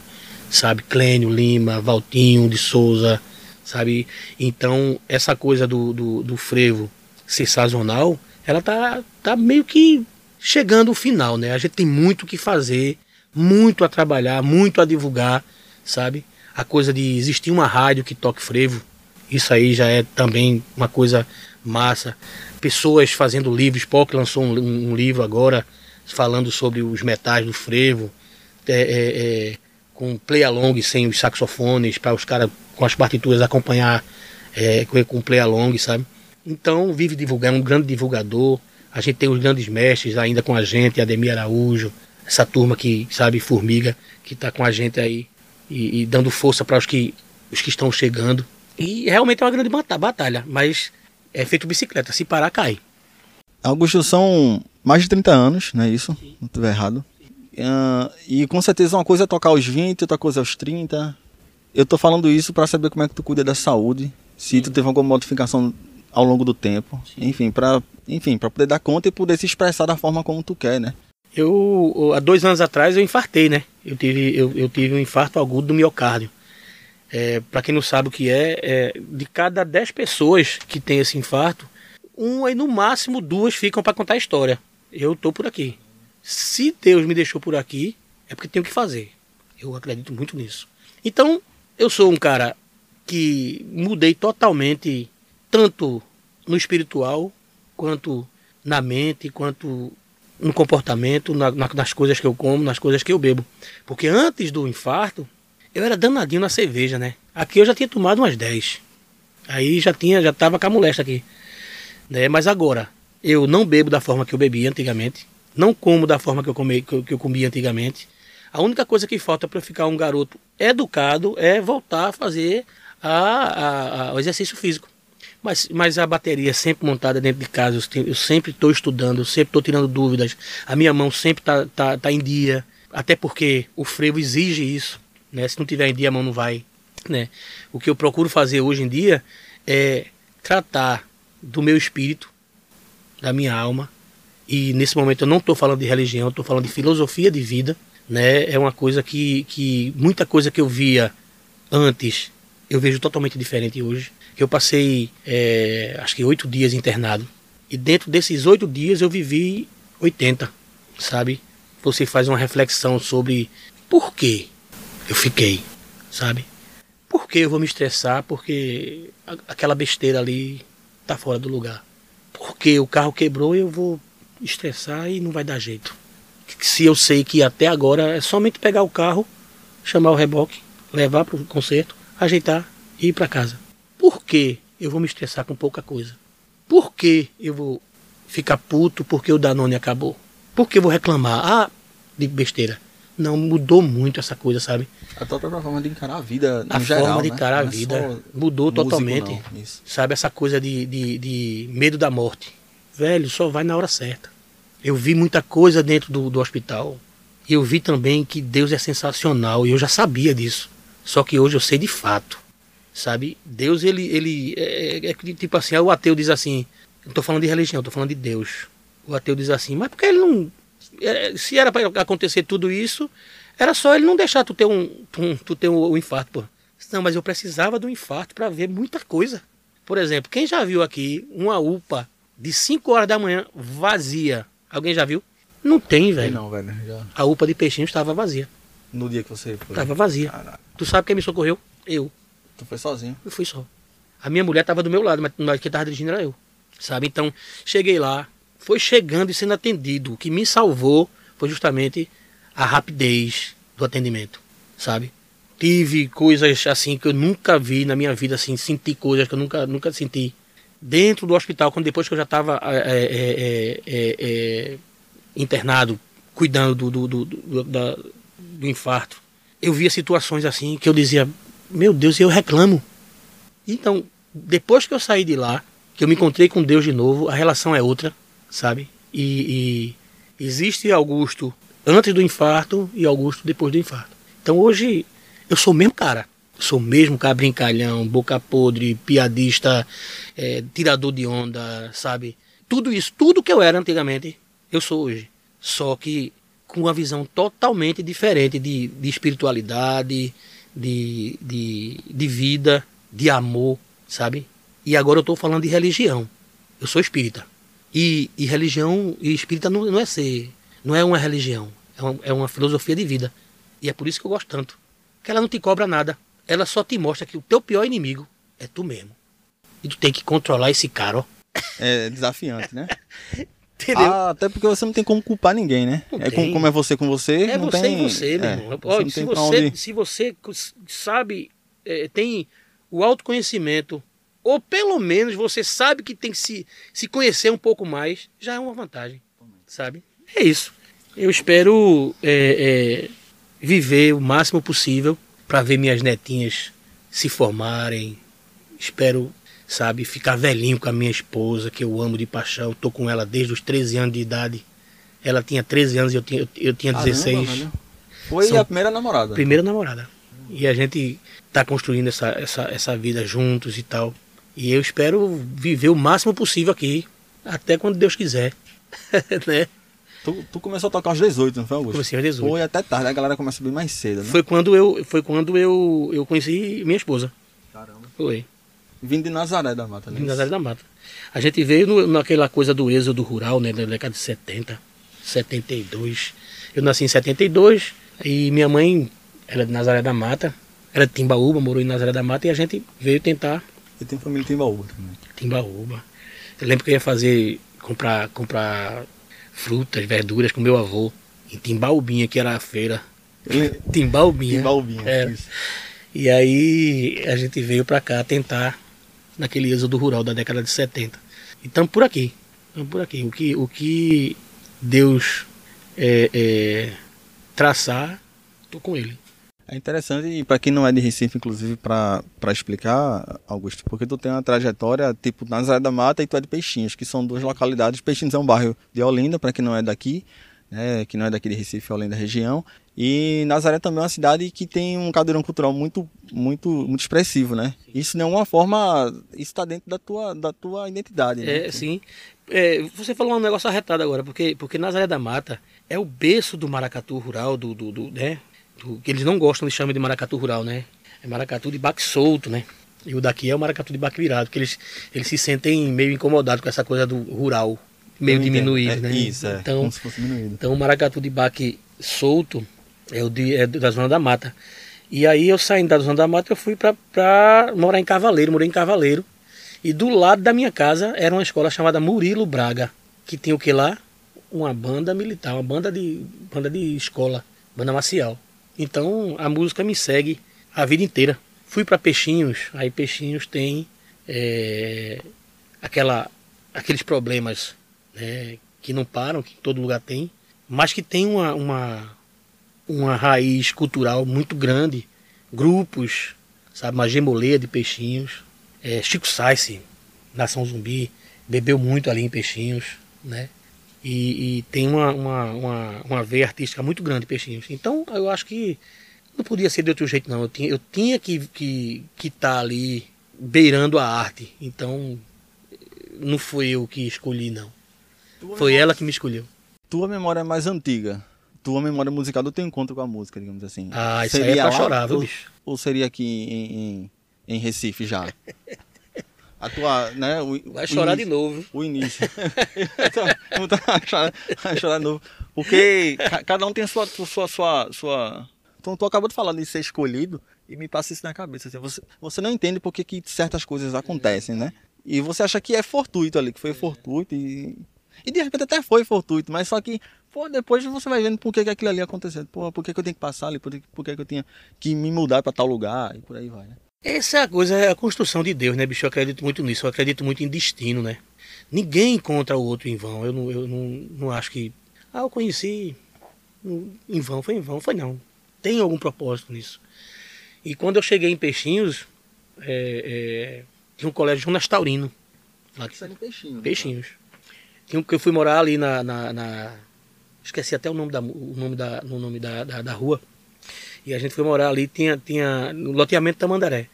sabe? Clênio Lima, Valtinho de Souza, sabe? Então, essa coisa do, do, do frevo ser sazonal, ela tá, tá meio que chegando ao final, né? A gente tem muito o que fazer muito a trabalhar, muito a divulgar, sabe? A coisa de existir uma rádio que toque frevo, isso aí já é também uma coisa massa. Pessoas fazendo livros, Spock lançou um, um livro agora falando sobre os metais do frevo, é, é, é, com play along sem os saxofones, para os caras com as partituras acompanhar é, com play along, sabe? Então vive divulgando, um grande divulgador. A gente tem os grandes mestres ainda com a gente, Ademir Araújo, essa turma que, sabe, formiga, que está com a gente aí e, e dando força para os que, os que estão chegando. E realmente é uma grande batalha, mas é feito bicicleta, se parar, cai. Augusto, são mais de 30 anos, não é isso? Sim. Não estiver errado. Uh, e com certeza uma coisa é tocar aos 20, outra coisa é aos 30. Eu tô falando isso para saber como é que tu cuida da saúde, se Sim. tu teve alguma modificação ao longo do tempo, Sim. enfim, para enfim, para poder dar conta e poder se expressar da forma como tu quer, né? Eu, há dois anos atrás, eu infartei, né? Eu tive, eu, eu tive um infarto agudo do miocárdio. É, para quem não sabe o que é, é, de cada dez pessoas que tem esse infarto, uma e no máximo duas ficam para contar a história. Eu tô por aqui. Se Deus me deixou por aqui, é porque tenho que fazer. Eu acredito muito nisso. Então, eu sou um cara que mudei totalmente, tanto no espiritual, quanto na mente, quanto no comportamento, na, nas coisas que eu como, nas coisas que eu bebo. Porque antes do infarto, eu era danadinho na cerveja, né? Aqui eu já tinha tomado umas 10. Aí já tinha, já tava com a molesta aqui. Né? Mas agora, eu não bebo da forma que eu bebia antigamente. Não como da forma que eu, comi, que eu, que eu comia antigamente. A única coisa que falta para ficar um garoto educado é voltar a fazer a, a, a, o exercício físico. Mas, mas a bateria sempre montada dentro de casa, eu sempre estou estudando, eu sempre estou tirando dúvidas, a minha mão sempre está tá, tá em dia, até porque o frevo exige isso, né? Se não tiver em dia, a mão não vai, né? O que eu procuro fazer hoje em dia é tratar do meu espírito, da minha alma, e nesse momento eu não estou falando de religião, estou falando de filosofia de vida, né? É uma coisa que, que muita coisa que eu via antes eu vejo totalmente diferente hoje. Eu passei, é, acho que oito dias internado. E dentro desses oito dias eu vivi 80, sabe? Você faz uma reflexão sobre por que eu fiquei, sabe? Por que eu vou me estressar? Porque aquela besteira ali tá fora do lugar. Porque o carro quebrou e eu vou estressar e não vai dar jeito. Se eu sei que até agora é somente pegar o carro, chamar o reboque, levar para o conserto, ajeitar e ir para casa. Por que eu vou me estressar com pouca coisa? Por que eu vou ficar puto porque o Danone acabou? Por que eu vou reclamar? Ah, de besteira. Não, mudou muito essa coisa, sabe? A tua própria forma de encarar a vida, A no geral, forma de né? encarar a Não é vida só mudou músico, totalmente. não. Sabe, essa coisa de, de, de medo da morte. Velho, só vai na hora certa. Eu vi muita coisa dentro do, do hospital. E eu vi também que Deus é sensacional. E eu já sabia disso. Só que hoje eu sei de fato. Sabe? Deus, ele. ele é, é- é tipo assim, aí o ateu diz assim. Não tô falando de religião, eu tô falando de Deus. O ateu diz assim, mas por que ele não. é, Se era para acontecer tudo isso, era só ele não deixar tu ter um, tu, tu ter um, um infarto, pô. Não, mas eu precisava do infarto para ver muita coisa. Por exemplo, quem já viu aqui uma UPA de 5 horas da manhã vazia? Alguém já viu? Não tem, velho. não, velho. Já... A UPA de peixinho estava vazia. No dia que você foi. Estava vazia. Caraca, Tu sabe quem me socorreu? Eu. Tu foi sozinho. Eu fui só. A minha mulher estava do meu lado, mas, quem estava dirigindo era eu. Sabe? Então, cheguei lá, foi chegando e sendo atendido. O que me salvou foi justamente a rapidez do atendimento. Sabe? Tive coisas assim que eu nunca vi na minha vida, assim, senti coisas que eu nunca, nunca senti. Dentro do hospital, quando depois que eu já estava internado, cuidando do, do, do, do, da- do infarto, eu via situações assim que eu dizia, meu Deus, eu reclamo. Então, depois que eu saí de lá, que eu me encontrei com Deus de novo, a relação é outra, sabe? E, e existe Augusto antes do infarto e Augusto depois do infarto. Então hoje eu sou o mesmo cara. Sou o mesmo cara brincalhão, boca podre, piadista, eh, tirador de onda, sabe? Tudo isso, tudo que eu era antigamente, eu sou hoje. Só que com uma visão totalmente diferente de, de espiritualidade, de, de, de vida, de amor, sabe? E agora eu estou falando de religião. Eu sou espírita. E, e religião e espírita não, não é ser, não é uma religião, é uma, é uma filosofia de vida. E é por isso que eu gosto tanto. Que ela não te cobra nada. Ela só te mostra que o teu pior inimigo é tu mesmo. E tu tem que controlar esse cara, ó. É desafiante, né? Entendeu? Ah, até porque você não tem como culpar ninguém, né? Não é tem. como, é você com você, É não você tem... e você, meu é, irmão. você Olha, se, você, onde... se você sabe, é, tem o autoconhecimento, ou pelo menos você sabe que tem que se, se conhecer um pouco mais, já é uma vantagem, sabe? É isso. Eu espero é, é, viver o máximo possível para ver minhas netinhas se formarem. Espero, sabe, ficar velhinho com a minha esposa, que eu amo de paixão. Tô com ela desde os 13 anos de idade. Ela tinha 13 anos e eu tinha, eu tinha Caramba, 16. velho. Foi São- a primeira namorada. Primeira namorada. E a gente tá construindo essa, essa, essa vida juntos e tal. E eu espero viver o máximo possível aqui, até quando Deus quiser. né? Tu, tu começou a tocar aos 18, não foi, Augusto? Comecei aos 18. Foi até tarde, a galera começa bem mais cedo, né? Foi quando eu, foi quando eu, eu conheci minha esposa. Caramba. Foi. Vindo de Nazaré da Mata, né? Em Nazaré da Mata. A gente veio no- naquela coisa do êxodo rural, né, na década de 70, 72. Eu nasci em 72 e minha mãe era de Nazaré da Mata, era de Timbaúba, morou em Nazaré da Mata e a gente veio tentar E tem família em Timbaúba também. Timbaúba. Eu lembro que eu ia fazer, comprar, comprar frutas, verduras com meu avô em Timbaúbinha, que era a feira. Ele... Timbaúbinha. Timbaúbinha, É. isso. E aí a gente veio pra cá tentar naquele êxodo rural da década de 70. E estamos por aqui. Estamos por aqui. O que, o que Deus é, é, traçar, tô com ele. É interessante, e para quem não é de Recife, inclusive, para explicar, Augusto, porque tu tem uma trajetória tipo Nazaré da Mata e tu é de Peixinhos, que são duas localidades. Peixinhos é um bairro de Olinda, para quem não é daqui, né, que não é daqui de Recife, Olinda região. E Nazaré também é uma cidade que tem um cadeirão cultural muito, muito, muito expressivo, né? Isso de alguma forma, está dentro da tua, da tua identidade. Né? É, sim. É, você falou um negócio arretado agora, porque, porque Nazaré da Mata é o berço do maracatu rural, do, do, do né? Do, que eles não gostam de chamar de maracatu rural, né? É maracatu de baque solto, né? E o daqui é o maracatu de baque virado, porque eles, eles se sentem meio incomodados com essa coisa do rural, meio diminuído, é, né? Isso, é, então, como se fosse diminuído. Então o maracatu de baque solto é o de, é da Zona da Mata. E aí eu saindo da Zona da Mata, eu fui para morar em Cavaleiro, morei em Cavaleiro. E do lado da minha casa era uma escola chamada Murilo Braga, que tinha o que lá? Uma banda militar, uma banda de, banda de escola, banda marcial. Então a música me segue a vida inteira. Fui para Peixinhos, aí Peixinhos tem é, aquela, aqueles problemas né, que não param, que todo lugar tem, mas que tem uma, uma, uma raiz cultural muito grande, grupos, sabe, uma gemoleia de peixinhos. É, Chico Sainz, Nação Zumbi, bebeu muito ali em Peixinhos, né? E, e tem uma, uma, uma, uma, veia artística muito grande Peixinhos. Então eu acho que não podia ser de outro jeito não. Eu tinha, eu tinha que estar que, que tá ali beirando a arte. Então não foi eu que escolhi não. Tua foi memória, ela que me escolheu. Tua memória é mais antiga tua memória musical do teu encontro com a música, digamos assim. Ah, isso seria aí é pra chorar, viu, bicho? Ou seria aqui em, em, em Recife já? A tua, né? O, Vai chorar início, de novo. O início. Vai chorar, chorar de novo. Porque cada um tem a sua, sua, sua, sua. Então, tu acabou de falar de ser escolhido e me passa isso na cabeça. Assim, você, você não entende porque que certas coisas acontecem, né? E você acha que é fortuito ali, que foi fortuito e. E de repente até foi fortuito, mas só que Pô, depois você vai vendo por que, que aquilo ali aconteceu. Pô, por que, que eu tenho que passar ali? Por que, por que, que eu tinha que me mudar para tal lugar? E por aí vai, né? Essa é a coisa, é a construção de Deus, né, bicho? Eu acredito muito nisso. Eu acredito muito em destino, né? Ninguém encontra o outro em vão. Eu não, eu não, não acho que. Ah, eu conheci em vão. Foi em vão. Foi não. Tem algum propósito nisso. E quando eu cheguei em Peixinhos, é, é, tinha um colégio Jonas Taurino. Lá que... Peixinhos. Peixinhos. Tinha um, que eu fui morar ali na, na, na esqueci até o nome da, o nome da, no nome da, da, da, rua. E a gente foi morar ali, tinha, tinha no loteamento Tamandaré.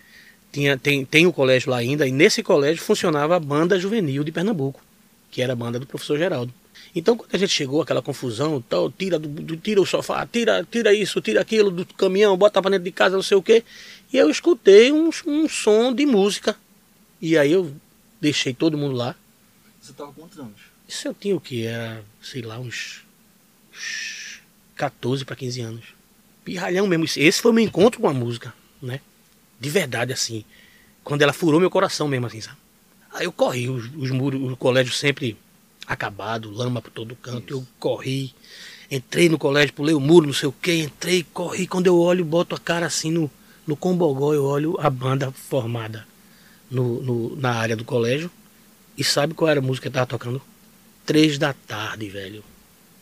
Tinha, tem, tem o colégio lá ainda, e nesse colégio funcionava a banda juvenil de Pernambuco, que era a banda do professor Geraldo. Então, quando a gente chegou, aquela confusão, tal, tira, do, do, tira o sofá, tira, tira isso, tira aquilo do caminhão, bota para dentro de casa, não sei o quê. E eu escutei um, um som de música. E aí eu deixei todo mundo lá. Você estava quantos anos? Isso eu tinha o que? Era, sei lá, uns 14 para 15 anos. Pirralhão mesmo. Esse foi o meu encontro com a música, né? De verdade, assim. Quando ela furou meu coração mesmo, assim, sabe? Aí eu corri, os, os muros, o colégio sempre acabado, lama por todo canto. Isso. Eu corri, entrei no colégio, pulei o muro, não sei o que, entrei, corri. Quando eu olho, boto a cara assim no, no combogó, eu olho a banda formada no, no, na área do colégio. E sabe qual era a música que tava tocando? Três da tarde, velho.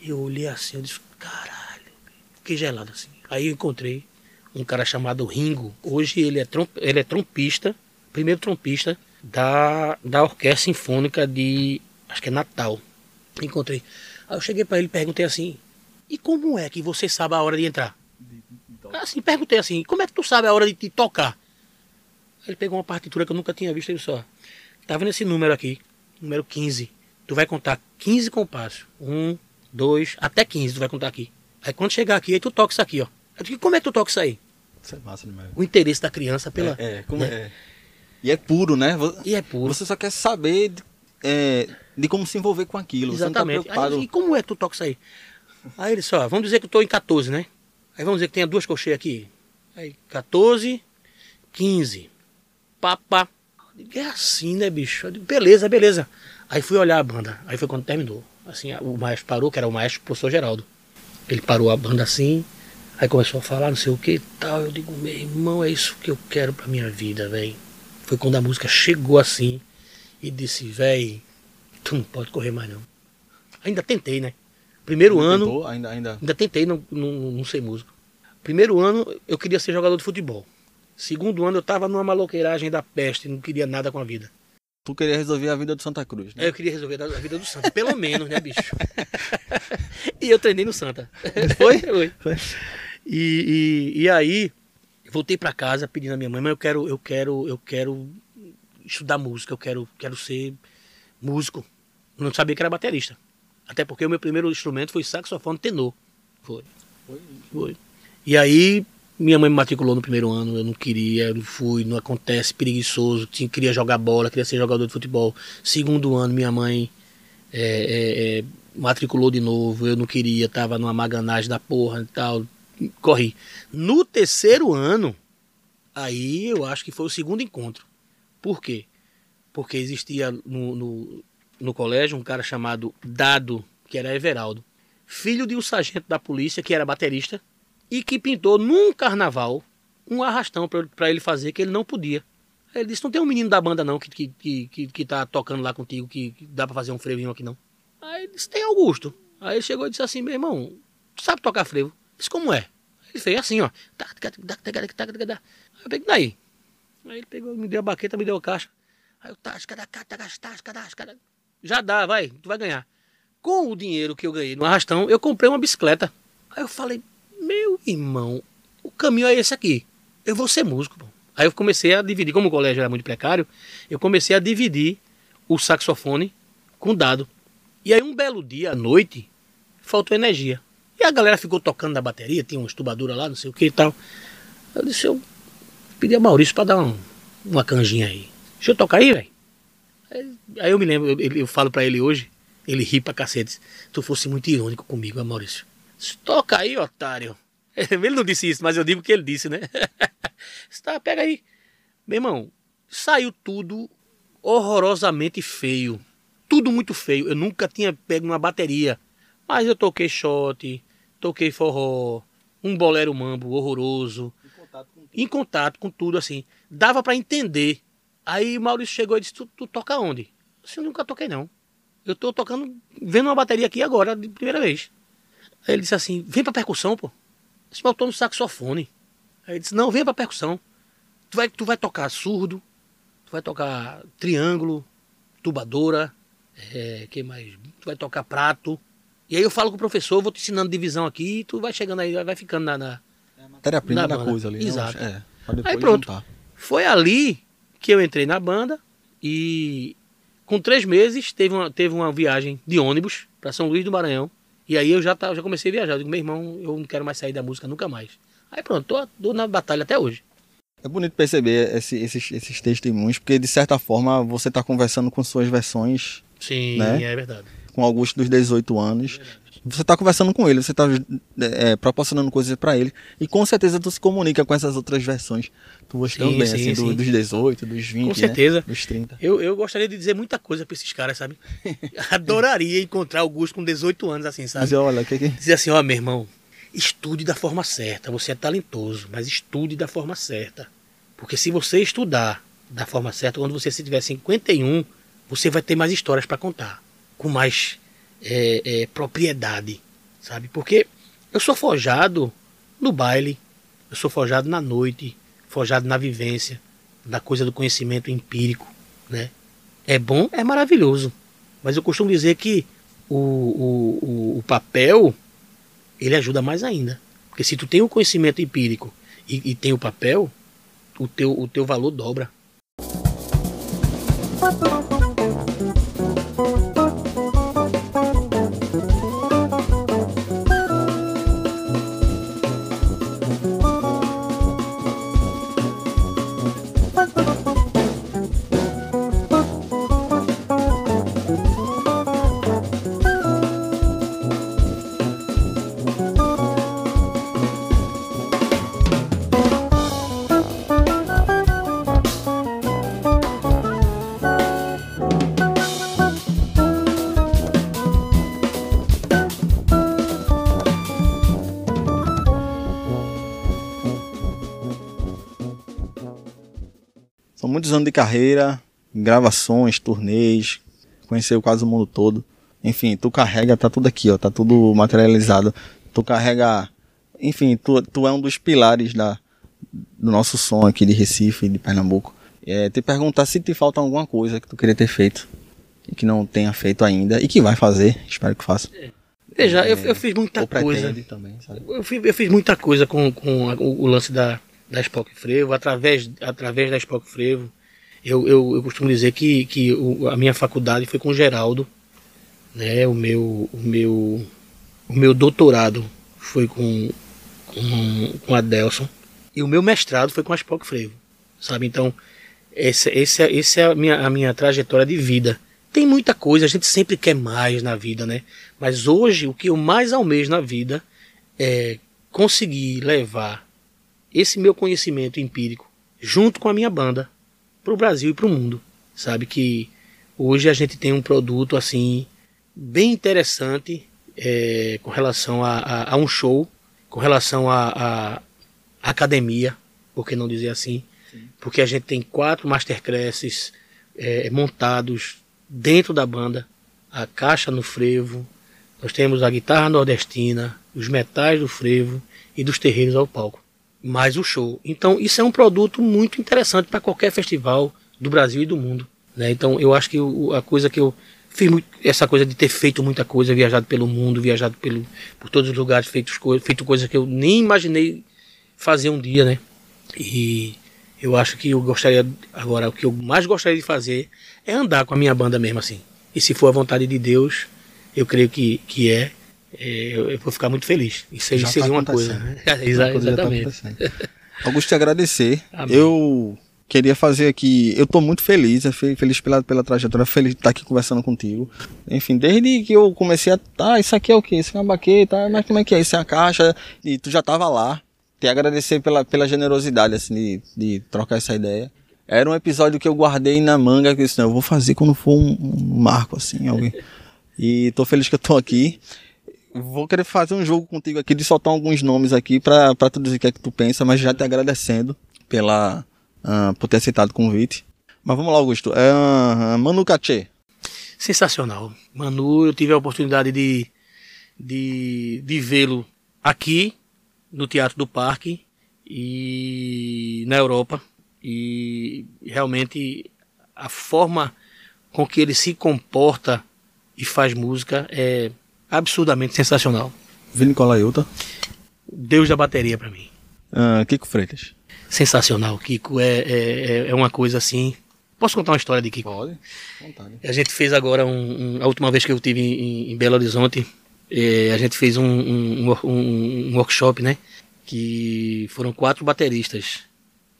Eu olhei assim, eu disse, caralho, fiquei gelado assim. Aí eu encontrei um cara chamado Ringo. Hoje ele é, tromp, ele é trompista, primeiro trompista da, da Orquestra Sinfônica de, acho que é Natal. Encontrei. Aí eu cheguei para ele e perguntei assim, e como é que você sabe a hora de entrar? Assim, perguntei assim, como é que tu sabe a hora de te tocar? Ele pegou uma partitura que eu nunca tinha visto, ele só. Tá vendo esse número aqui? Número 15. Tu vai contar 15 compassos. Um, dois, até 15 tu vai contar aqui. Aí quando chegar aqui, aí tu toca isso aqui, ó. Eu digo, como é que tu toca isso aí? Isso é massa demais. O interesse da criança pela. É, é como né? é. E é puro, né? E é puro. Você só quer saber de, é, de como se envolver com aquilo. Exatamente. Você não tá aí, e como é que tu toca isso aí? Aí ele só, vamos dizer que eu tô em 14, né? Aí vamos dizer que tenha duas cocheias aqui. Aí 14, 15. Papa. É assim, né, bicho? Digo, beleza, beleza. Aí fui olhar a banda. Aí foi quando terminou. Assim, o maestro parou, que era o maestro o professor Geraldo. Ele parou a banda assim, aí começou a falar não sei o que tal. Eu digo, meu irmão, é isso que eu quero pra minha vida, velho. Foi quando a música chegou assim e disse, velho, tu não pode correr mais não. Ainda tentei, né? Primeiro ainda ano. Tentou? Ainda, ainda... ainda tentei, não, não, não sei músico. Primeiro ano eu queria ser jogador de futebol. Segundo ano eu tava numa maloqueiragem da peste, não queria nada com a vida. Tu queria resolver a vida do Santa Cruz, né? Eu queria resolver a vida do Santa, pelo menos, né, bicho? e eu treinei no Santa. Foi? Foi. Foi. E, e, e aí, voltei para casa pedindo à minha mãe, mas eu quero, eu quero, eu quero estudar música, eu quero, quero ser músico. Eu não sabia que era baterista. Até porque o meu primeiro instrumento foi saxofone tenor. Foi. Foi. Foi. E aí, minha mãe me matriculou no primeiro ano, eu não queria, eu não fui, não acontece, preguiçoso, tinha, queria jogar bola, queria ser jogador de futebol. Segundo ano, minha mãe é, é, é, matriculou de novo, eu não queria, tava numa maganagem da porra e tal, corri. No terceiro ano, aí eu acho que foi o segundo encontro. Por quê? Porque existia no, no, no colégio um cara chamado Dado, que era Everaldo, filho de um sargento da polícia, que era baterista, e que pintou num carnaval um arrastão para ele fazer que ele não podia. Ele disse: Não tem um menino da banda não que, que, que, que tá tocando lá contigo que, que dá para fazer um frevinho aqui não. Aí ele disse: Tem Augusto. Aí ele chegou e disse assim: Meu irmão, tu sabe tocar frevo? Disse: Como é? Ele fez assim, ó. Aí eu peguei daí. Aí ele pegou, me deu a baqueta, me deu a caixa. Aí eu, tasca, tasca, tasca, já dá, vai, tu vai ganhar. Com o dinheiro que eu ganhei no arrastão, eu comprei uma bicicleta. Aí eu falei, meu irmão, o caminho é esse aqui. Eu vou ser músico. Pô. Aí eu comecei a dividir, como o colégio era muito precário, eu comecei a dividir o saxofone com dado. E aí um belo dia, à noite, faltou energia. E a galera ficou tocando na bateria, tinha uma estubadura lá, não sei o que e tal. Eu disse, eu pedi a Maurício para dar um, uma canjinha aí. Deixa eu tocar aí, velho. Aí eu me lembro, eu, eu falo para ele hoje, ele ri pra cacete. Tu fosse muito irônico comigo, Maurício. Toca aí, otário. Ele não disse isso, mas eu digo que ele disse, né? tá, pega aí. Meu irmão, saiu tudo horrorosamente feio. Tudo muito feio. Eu nunca tinha pego uma bateria. Mas eu toquei shot, toquei forró, um bolero mambo horroroso. Em contato com tudo, em contato com tudo assim. Dava para entender. Aí Maurício chegou e disse: Tu, tu toca onde? Eu disse, eu nunca toquei, não. Eu tô tocando, vendo uma bateria aqui agora, de primeira vez. Aí ele disse assim: Vem pra percussão, pô. Eu disse, eu tô no saxofone. Aí ele disse: Não, vem pra percussão. Tu vai, tu vai tocar surdo, tu vai tocar triângulo, tubadora, é, que mais? Tu vai tocar prato. E aí eu falo com o professor, vou te ensinando divisão aqui, e tu vai chegando aí, vai ficando na. na é matéria-prima da coisa ali. Né? Exato. É, aí pronto. Juntar. Foi ali que eu entrei na banda e com três meses teve uma, teve uma viagem de ônibus para São Luís do Maranhão. E aí eu já, tá, já comecei a viajar. Eu digo, meu irmão, eu não quero mais sair da música nunca mais. Aí pronto, tô, tô na batalha até hoje. É bonito perceber esse, esses, esses testemunhos, porque de certa forma você está conversando com suas versões. Sim, né? é verdade. Com Augusto dos 18 anos. É você está conversando com ele, você está é, proporcionando coisas para ele. E com certeza tu se comunica com essas outras versões tuas sim, também, sim, assim, do, dos 18, dos 20, com né? certeza. Né? dos 30. Eu, eu gostaria de dizer muita coisa para esses caras, sabe? Adoraria encontrar Augusto com 18 anos, assim, sabe? Dizer, olha, que que... Dizer assim, ó, meu irmão, estude da forma certa. Você é talentoso, mas estude da forma certa. Porque se você estudar da forma certa, quando você se tiver 51, você vai ter mais histórias para contar. Com mais é, é, propriedade, sabe? Porque eu sou forjado no baile, eu sou forjado na noite, forjado na vivência, da coisa do conhecimento empírico, né? É bom, é maravilhoso, mas eu costumo dizer que o, o, o papel ele ajuda mais ainda, porque se tu tem o conhecimento empírico e, e tem o papel, o teu, o teu valor dobra. Muitos anos de carreira, gravações, turnês, conheceu quase o mundo todo. Enfim, tu carrega, tá tudo aqui, ó, tá tudo materializado. Tu carrega enfim, tu, tu é um dos pilares da, do nosso som aqui de Recife, de Pernambuco. É, te perguntar se te falta alguma coisa que tu queria ter feito e que não tenha feito ainda e que vai fazer, espero que faça. Veja, eu, eu fiz muita coisa. também? Eu fiz, eu fiz muita coisa com, com o lance da, da Spock Frevo, através, através da Spock Frevo. Eu, eu, eu costumo dizer que, que o- a minha faculdade foi com o Geraldo, né? O meu, o meu, o meu doutorado foi com, com, com a Delson e o meu mestrado foi com a Spock Frevo, sabe? Então, essa, essa, essa é a minha, a minha trajetória de vida. Tem muita coisa, a gente sempre quer mais na vida, né? Mas hoje o que eu mais almejo na vida é conseguir levar esse meu conhecimento empírico junto com a minha banda para o Brasil e para o mundo. Sabe que hoje a gente tem um produto assim bem interessante é, com relação a, a- a um show, com relação a, a academia, por que não dizer assim? Porque a gente tem quatro masterclasses é, montados dentro da banda, a caixa no frevo, nós temos a guitarra nordestina, os metais do frevo e dos terreiros ao palco. Mais o show. Então, isso é um produto muito interessante para qualquer festival do Brasil e do mundo. né? Então, eu acho que a coisa que eu fiz muito, essa coisa de ter feito muita coisa, viajado pelo mundo, viajado pelo, por todos os lugares, feito, feito coisas que eu nem imaginei fazer um dia, né? E eu acho que eu gostaria, agora, o que eu mais gostaria de fazer é andar com a minha banda mesmo assim. E se for a vontade de Deus, eu creio que, que é, eu, eu vou ficar muito feliz. Isso aí Já seria tá uma coisa. Né? Exa- tá Exatamente. acontecendo. Augusto, te agradecer. Amém. Eu queria fazer aqui. Eu tô muito feliz, feliz pela, pela trajetória, feliz de estar aqui conversando contigo. Enfim, desde que eu comecei a. Tá, isso aqui é o quê? Isso aqui é uma baqueta, mas como é que é? Isso é a caixa. E tu já tava lá. Te agradecer pela, pela generosidade, assim, de, de trocar essa ideia. Era um episódio que eu guardei na manga, que eu disse, não, eu vou fazer quando for um, um marco, assim, alguém. E tô feliz que eu tô aqui. Vou querer fazer um jogo contigo aqui de soltar alguns nomes aqui pra tu dizer o que é que tu pensa, mas já te agradecendo pela, ah, por ter aceitado o convite. Mas vamos lá, Augusto. Ah, Manu Katché. Sensacional. Manu, eu tive a oportunidade de, de, de vê-lo aqui no Teatro do Parque e na Europa. E realmente a forma com que ele se comporta e faz música é absurdamente sensacional. Vini Colaiuta. Deus da bateria para mim. Ah, Kiko Freitas. Sensacional. Kiko é, é, é- é uma coisa assim. Posso contar uma história de Kiko? Pode. Vontade. A gente fez agora um, um- a última vez que eu tive em, em Belo Horizonte, eh, a gente fez um, um- wor- workshop, né? Que foram quatro bateristas.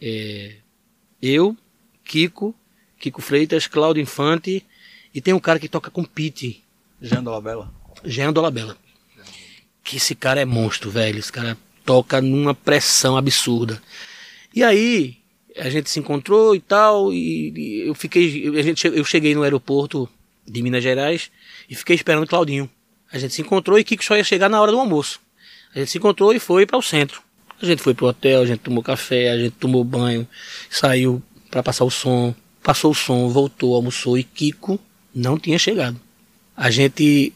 Eh, eu, Kiko, Kiko Freitas, Cláudio Infante e tem um cara que toca com Pete, Jean Dolabella. Jean Dolabella. Que esse cara é monstro, velho. Esse cara toca numa pressão absurda. E aí, a gente se encontrou e tal, e, e eu fiquei. A gente, eu cheguei no aeroporto de Minas Gerais e fiquei esperando o Claudinho. A gente se encontrou e Kiko só ia chegar na hora do almoço. A gente se encontrou e foi para o centro. A gente foi pro hotel, a gente tomou café, a gente tomou banho, saiu para passar o som, passou o som, voltou, almoçou e Kiko não tinha chegado. A gente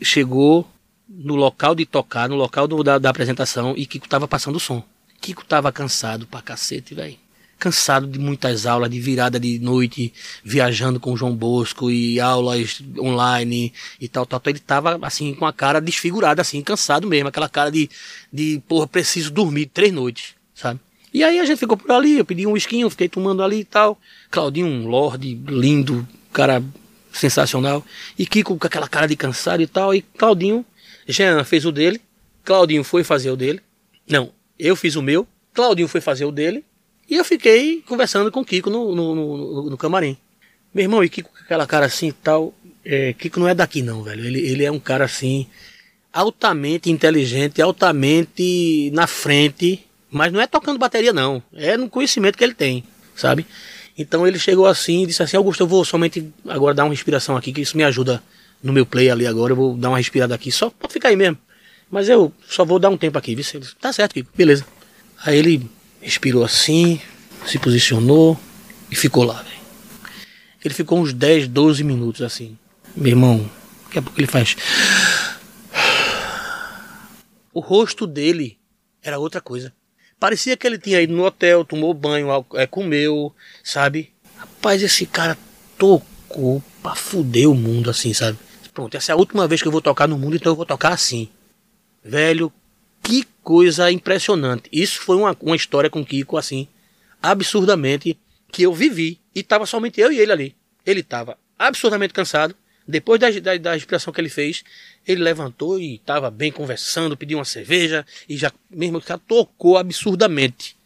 chegou no local de tocar, no local do- da, da apresentação, e Kiko tava passando o som. Kiko tava cansado pra cacete, velho. Cansado de muitas aulas, de virada de noite, viajando com o João Bosco e aulas online e tal, tal, tal. Ele tava, assim, com a cara desfigurada, assim, cansado mesmo. Aquela cara de, de porra, preciso dormir três noites, sabe? E aí a gente ficou por ali, eu pedi um esquinho, fiquei tomando ali e tal. Claudinho, um lorde lindo, cara sensacional. E Kiko com aquela cara de cansado e tal. E Claudinho, Jean fez o dele, Claudinho foi fazer o dele. Não, eu fiz o meu, Claudinho foi fazer o dele. E eu fiquei conversando com Kiko no, no, no, no camarim. Meu irmão, e Kiko com aquela cara assim e tal. É, Kiko não é daqui não, velho. Ele, ele é um cara assim, altamente inteligente, altamente na frente. Mas não é tocando bateria não, é no conhecimento que ele tem, sabe? Então ele chegou assim e disse assim, Augusto, eu vou somente agora dar uma respiração aqui, que isso me ajuda no meu play ali agora, eu vou dar uma respirada aqui, só pode ficar aí mesmo. Mas eu só vou dar um tempo aqui, viu? Tá certo, Kiko, beleza. Aí ele respirou assim, se posicionou e ficou lá. Ele ficou uns 10, 12 minutos assim. Meu irmão, daqui a pouco ele faz. O rosto dele era outra coisa. Parecia que ele tinha ido no hotel, tomou banho, é, comeu, sabe? Rapaz, esse cara tocou pra fuder o mundo assim, sabe? Pronto, essa é a última vez que eu vou tocar no mundo, então eu vou tocar assim. Velho, que coisa impressionante. Isso foi uma, uma história com Kiko, assim, absurdamente, que eu vivi. E tava somente eu e ele ali. Ele tava absurdamente cansado. Depois da, da, da respiração que ele fez, ele levantou e estava bem conversando, pediu uma cerveja e já mesmo já tocou absurdamente.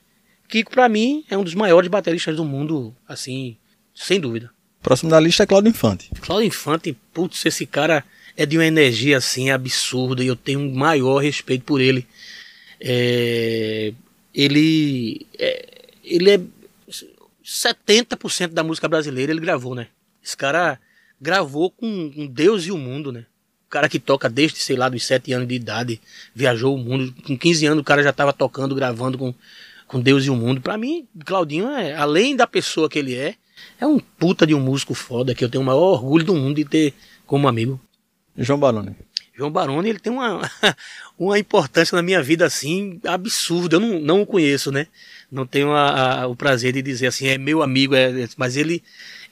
Kiko, para mim, é um dos maiores bateristas do mundo, assim, sem dúvida. Próximo da lista é Claudio Infante. Claudio Infante, putz, esse cara é de uma energia assim absurda e eu tenho um maior respeito por ele. É, ele, é, ele é 70% da música brasileira ele gravou, né? Esse cara gravou com, com Deus e o mundo, né? Cara que toca desde, sei lá, dos 7 anos de idade, viajou o mundo. Com 15 anos o cara já estava tocando, gravando com, com Deus e o mundo. Para mim, Claudinho, é, além da pessoa que ele é, é um puta de um músico foda que eu tenho o maior orgulho do mundo de ter como amigo. João Baroni. João Baroni, ele tem uma, uma importância na minha vida assim absurda. Eu não, não o conheço, né? Não tenho a, a, o prazer de dizer assim, é meu amigo, é, mas ele,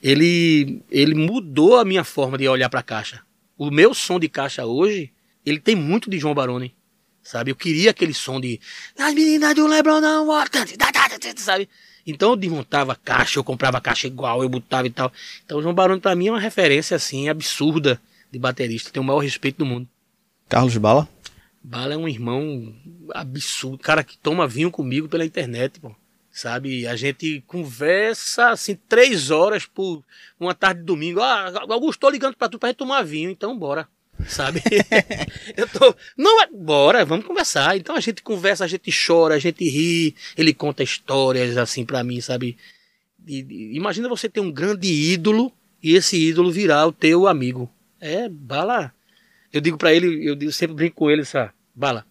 ele, ele mudou a minha forma de olhar para a caixa. O meu som de caixa hoje, ele tem muito de João Baroni. Sabe? Eu queria aquele som de. As meninas do Lebron não sabe? Então eu desmontava caixa, eu comprava caixa igual, eu botava e tal. Então o João Baroni para mim é uma referência assim absurda de baterista. Tenho o maior respeito do mundo. Carlos Bala? Bala é um irmão absurdo, cara que toma vinho comigo pela internet, pô. Sabe? A gente conversa assim três horas por uma tarde de domingo. Ah, Augusto, tô ligando pra tu pra gente tomar vinho, então bora. Sabe? eu tô. Não, é, bora, vamos conversar. Então a gente conversa, a gente chora, a gente ri, ele conta histórias assim pra mim, sabe? E, e, imagina você ter um grande ídolo e esse ídolo virar o teu amigo. É, bala. Eu digo para ele, eu digo, sempre brinco com ele, sabe? Bala.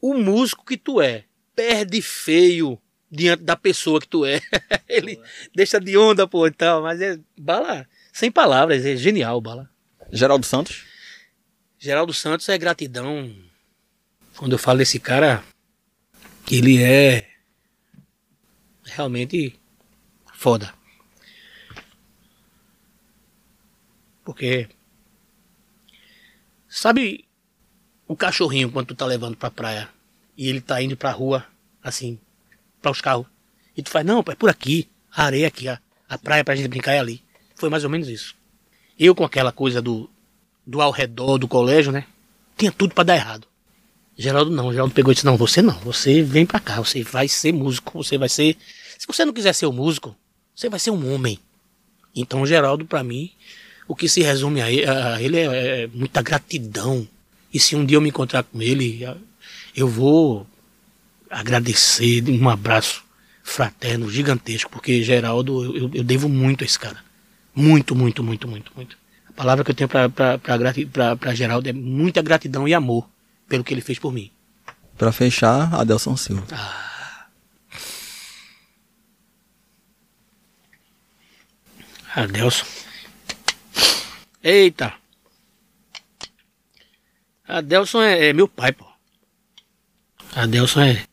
O músico que tu é perde feio diante da pessoa que tu é. Ele Boa. deixa de onda, pô, e tal, mas é bala, sem palavras, é genial, bala. Geraldo Santos? Geraldo Santos é gratidão. Quando eu falo desse cara, ele é realmente foda. Porque sabe o cachorrinho quando tu tá levando pra praia e ele tá indo pra rua assim, para os carros. E tu faz, não, é por aqui, a areia aqui, a, a praia pra gente brincar é ali. Foi mais ou menos isso. Eu com aquela coisa do, do ao redor do colégio, né? Tinha tudo para dar errado. Geraldo não, Geraldo pegou e disse, não, você não, você vem pra cá, você vai ser músico, você vai ser... Se você não quiser ser um músico, você vai ser um homem. Então Geraldo, para mim, o que se resume a ele, a ele é, é muita gratidão. E se um dia eu me encontrar com ele, eu vou agradecer, um abraço fraterno, gigantesco, porque Geraldo, eu, eu devo muito a esse cara. Muito, muito, muito, muito, muito. A palavra que eu tenho para Geraldo é muita gratidão e amor pelo que ele fez por mim. Para fechar, Adelson Silva. Ah. Adelson. Eita. Adelson é, é meu pai, pô. Adelson é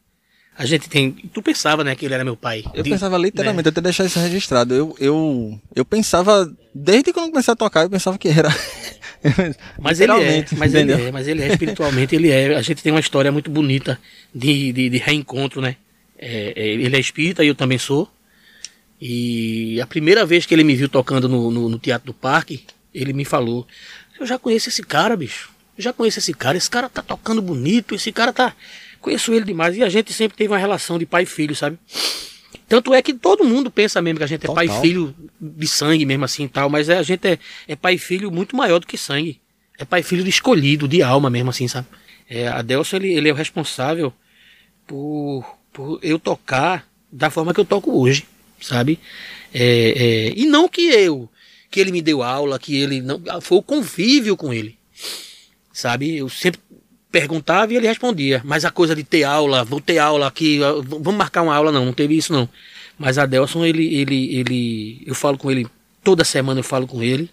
a gente tem. Tu pensava, né, que ele era meu pai? Eu de, pensava literalmente, né? que deixar isso registrado. Eu, eu, eu pensava, desde quando eu comecei a tocar, eu pensava que era. mas ele é, mas ele é, mas ele é espiritualmente, ele é. A gente tem uma história muito bonita de, de, de reencontro, né? É, é, ele é espírita e eu também sou. E a primeira vez que ele me viu tocando no, no, no Teatro do Parque, ele me falou: Eu já conheço esse cara, bicho. Eu já conheço esse cara. Esse cara tá tocando bonito, esse cara tá Conheço ele demais. E a gente sempre teve uma relação de pai e filho, sabe? Tanto é que todo mundo pensa mesmo que a gente Total. é pai e filho de sangue mesmo assim e tal, mas é, a gente é, é pai e filho muito maior do que sangue. É pai e filho de escolhido, de alma mesmo assim, sabe? É, a Delson, ele, ele é o responsável por, por eu tocar da forma que eu toco hoje, sabe? É, é, e não que eu, que ele me deu aula, que ele não, foi o convívio com ele, sabe? Eu sempre perguntava e ele respondia. Mas a coisa de ter aula, vou ter aula aqui, vamos marcar uma aula, não, não teve isso não. Mas a Delson, ele, ele, ele, eu falo com ele, toda semana eu falo com ele.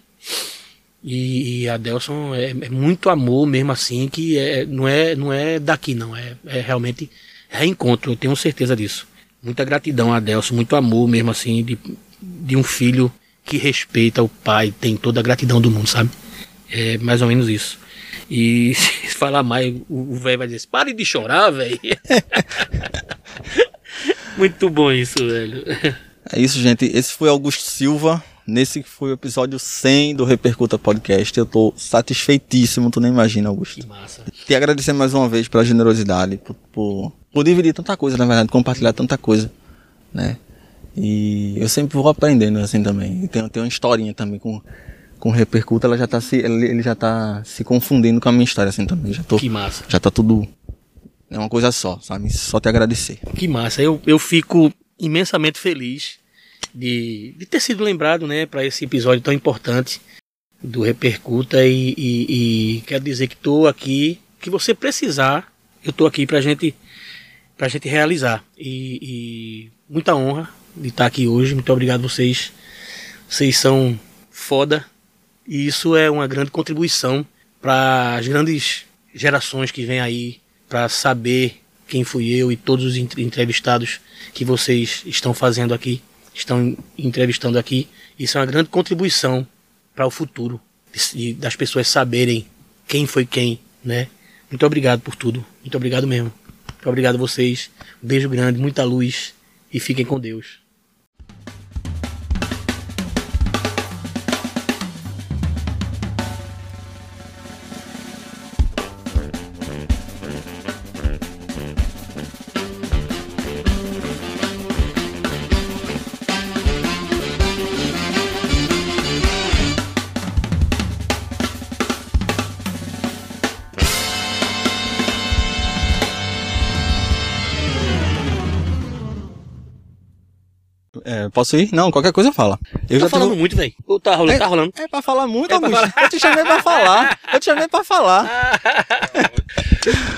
E, e a Delson é, é, muito amor mesmo assim, que é, não, é, não é daqui não, é, é realmente reencontro, eu tenho certeza disso. Muita gratidão a Adelson, muito amor mesmo assim, de, de um filho que respeita o pai, tem toda a gratidão do mundo, sabe? É mais ou menos isso. E se falar mais, o velho vai dizer: pare de chorar, velho. Muito bom isso, velho. É isso, gente. Esse foi Augusto Silva. Nesse foi o episódio 100 do Repercuta Podcast. Eu tô satisfeitíssimo, tu nem imagina, Augusto. Que massa. Te agradecer mais uma vez pela generosidade, por, por, por dividir tanta coisa, na verdade, compartilhar tanta coisa, né? E eu sempre vou aprendendo assim também. Tem, tem uma historinha também com, com Repercuta, ela já tá se, ele, ele já tá se confundindo com a minha história assim também. Já tô, Que massa. já tá tudo é uma coisa só, sabe? Só te agradecer. Que massa. Eu, eu fico imensamente feliz de, de ter sido lembrado, né, para esse episódio tão importante do Repercuta e, e, e quero dizer que estou aqui, que você precisar, eu estou aqui pra gente, pra gente realizar. E, e muita honra de estar aqui hoje. Muito obrigado vocês. Vocês são foda e isso é uma grande contribuição para as grandes gerações que vêm aí para saber quem fui eu e todos os entre- entrevistados que vocês estão fazendo aqui, estão entrevistando aqui. Isso é uma grande contribuição para o futuro das pessoas saberem quem foi quem, né? Muito obrigado por tudo. Muito obrigado mesmo. Muito obrigado a vocês. Um beijo grande, muita luz e fiquem com Deus. Posso ir? Não, qualquer coisa fala. Eu tá já falando tive- muito, velho. Tá rolando, É. tá rolando. É pra falar muito, É pra Augusto. Eu te chamei pra falar. Eu te chamei pra falar.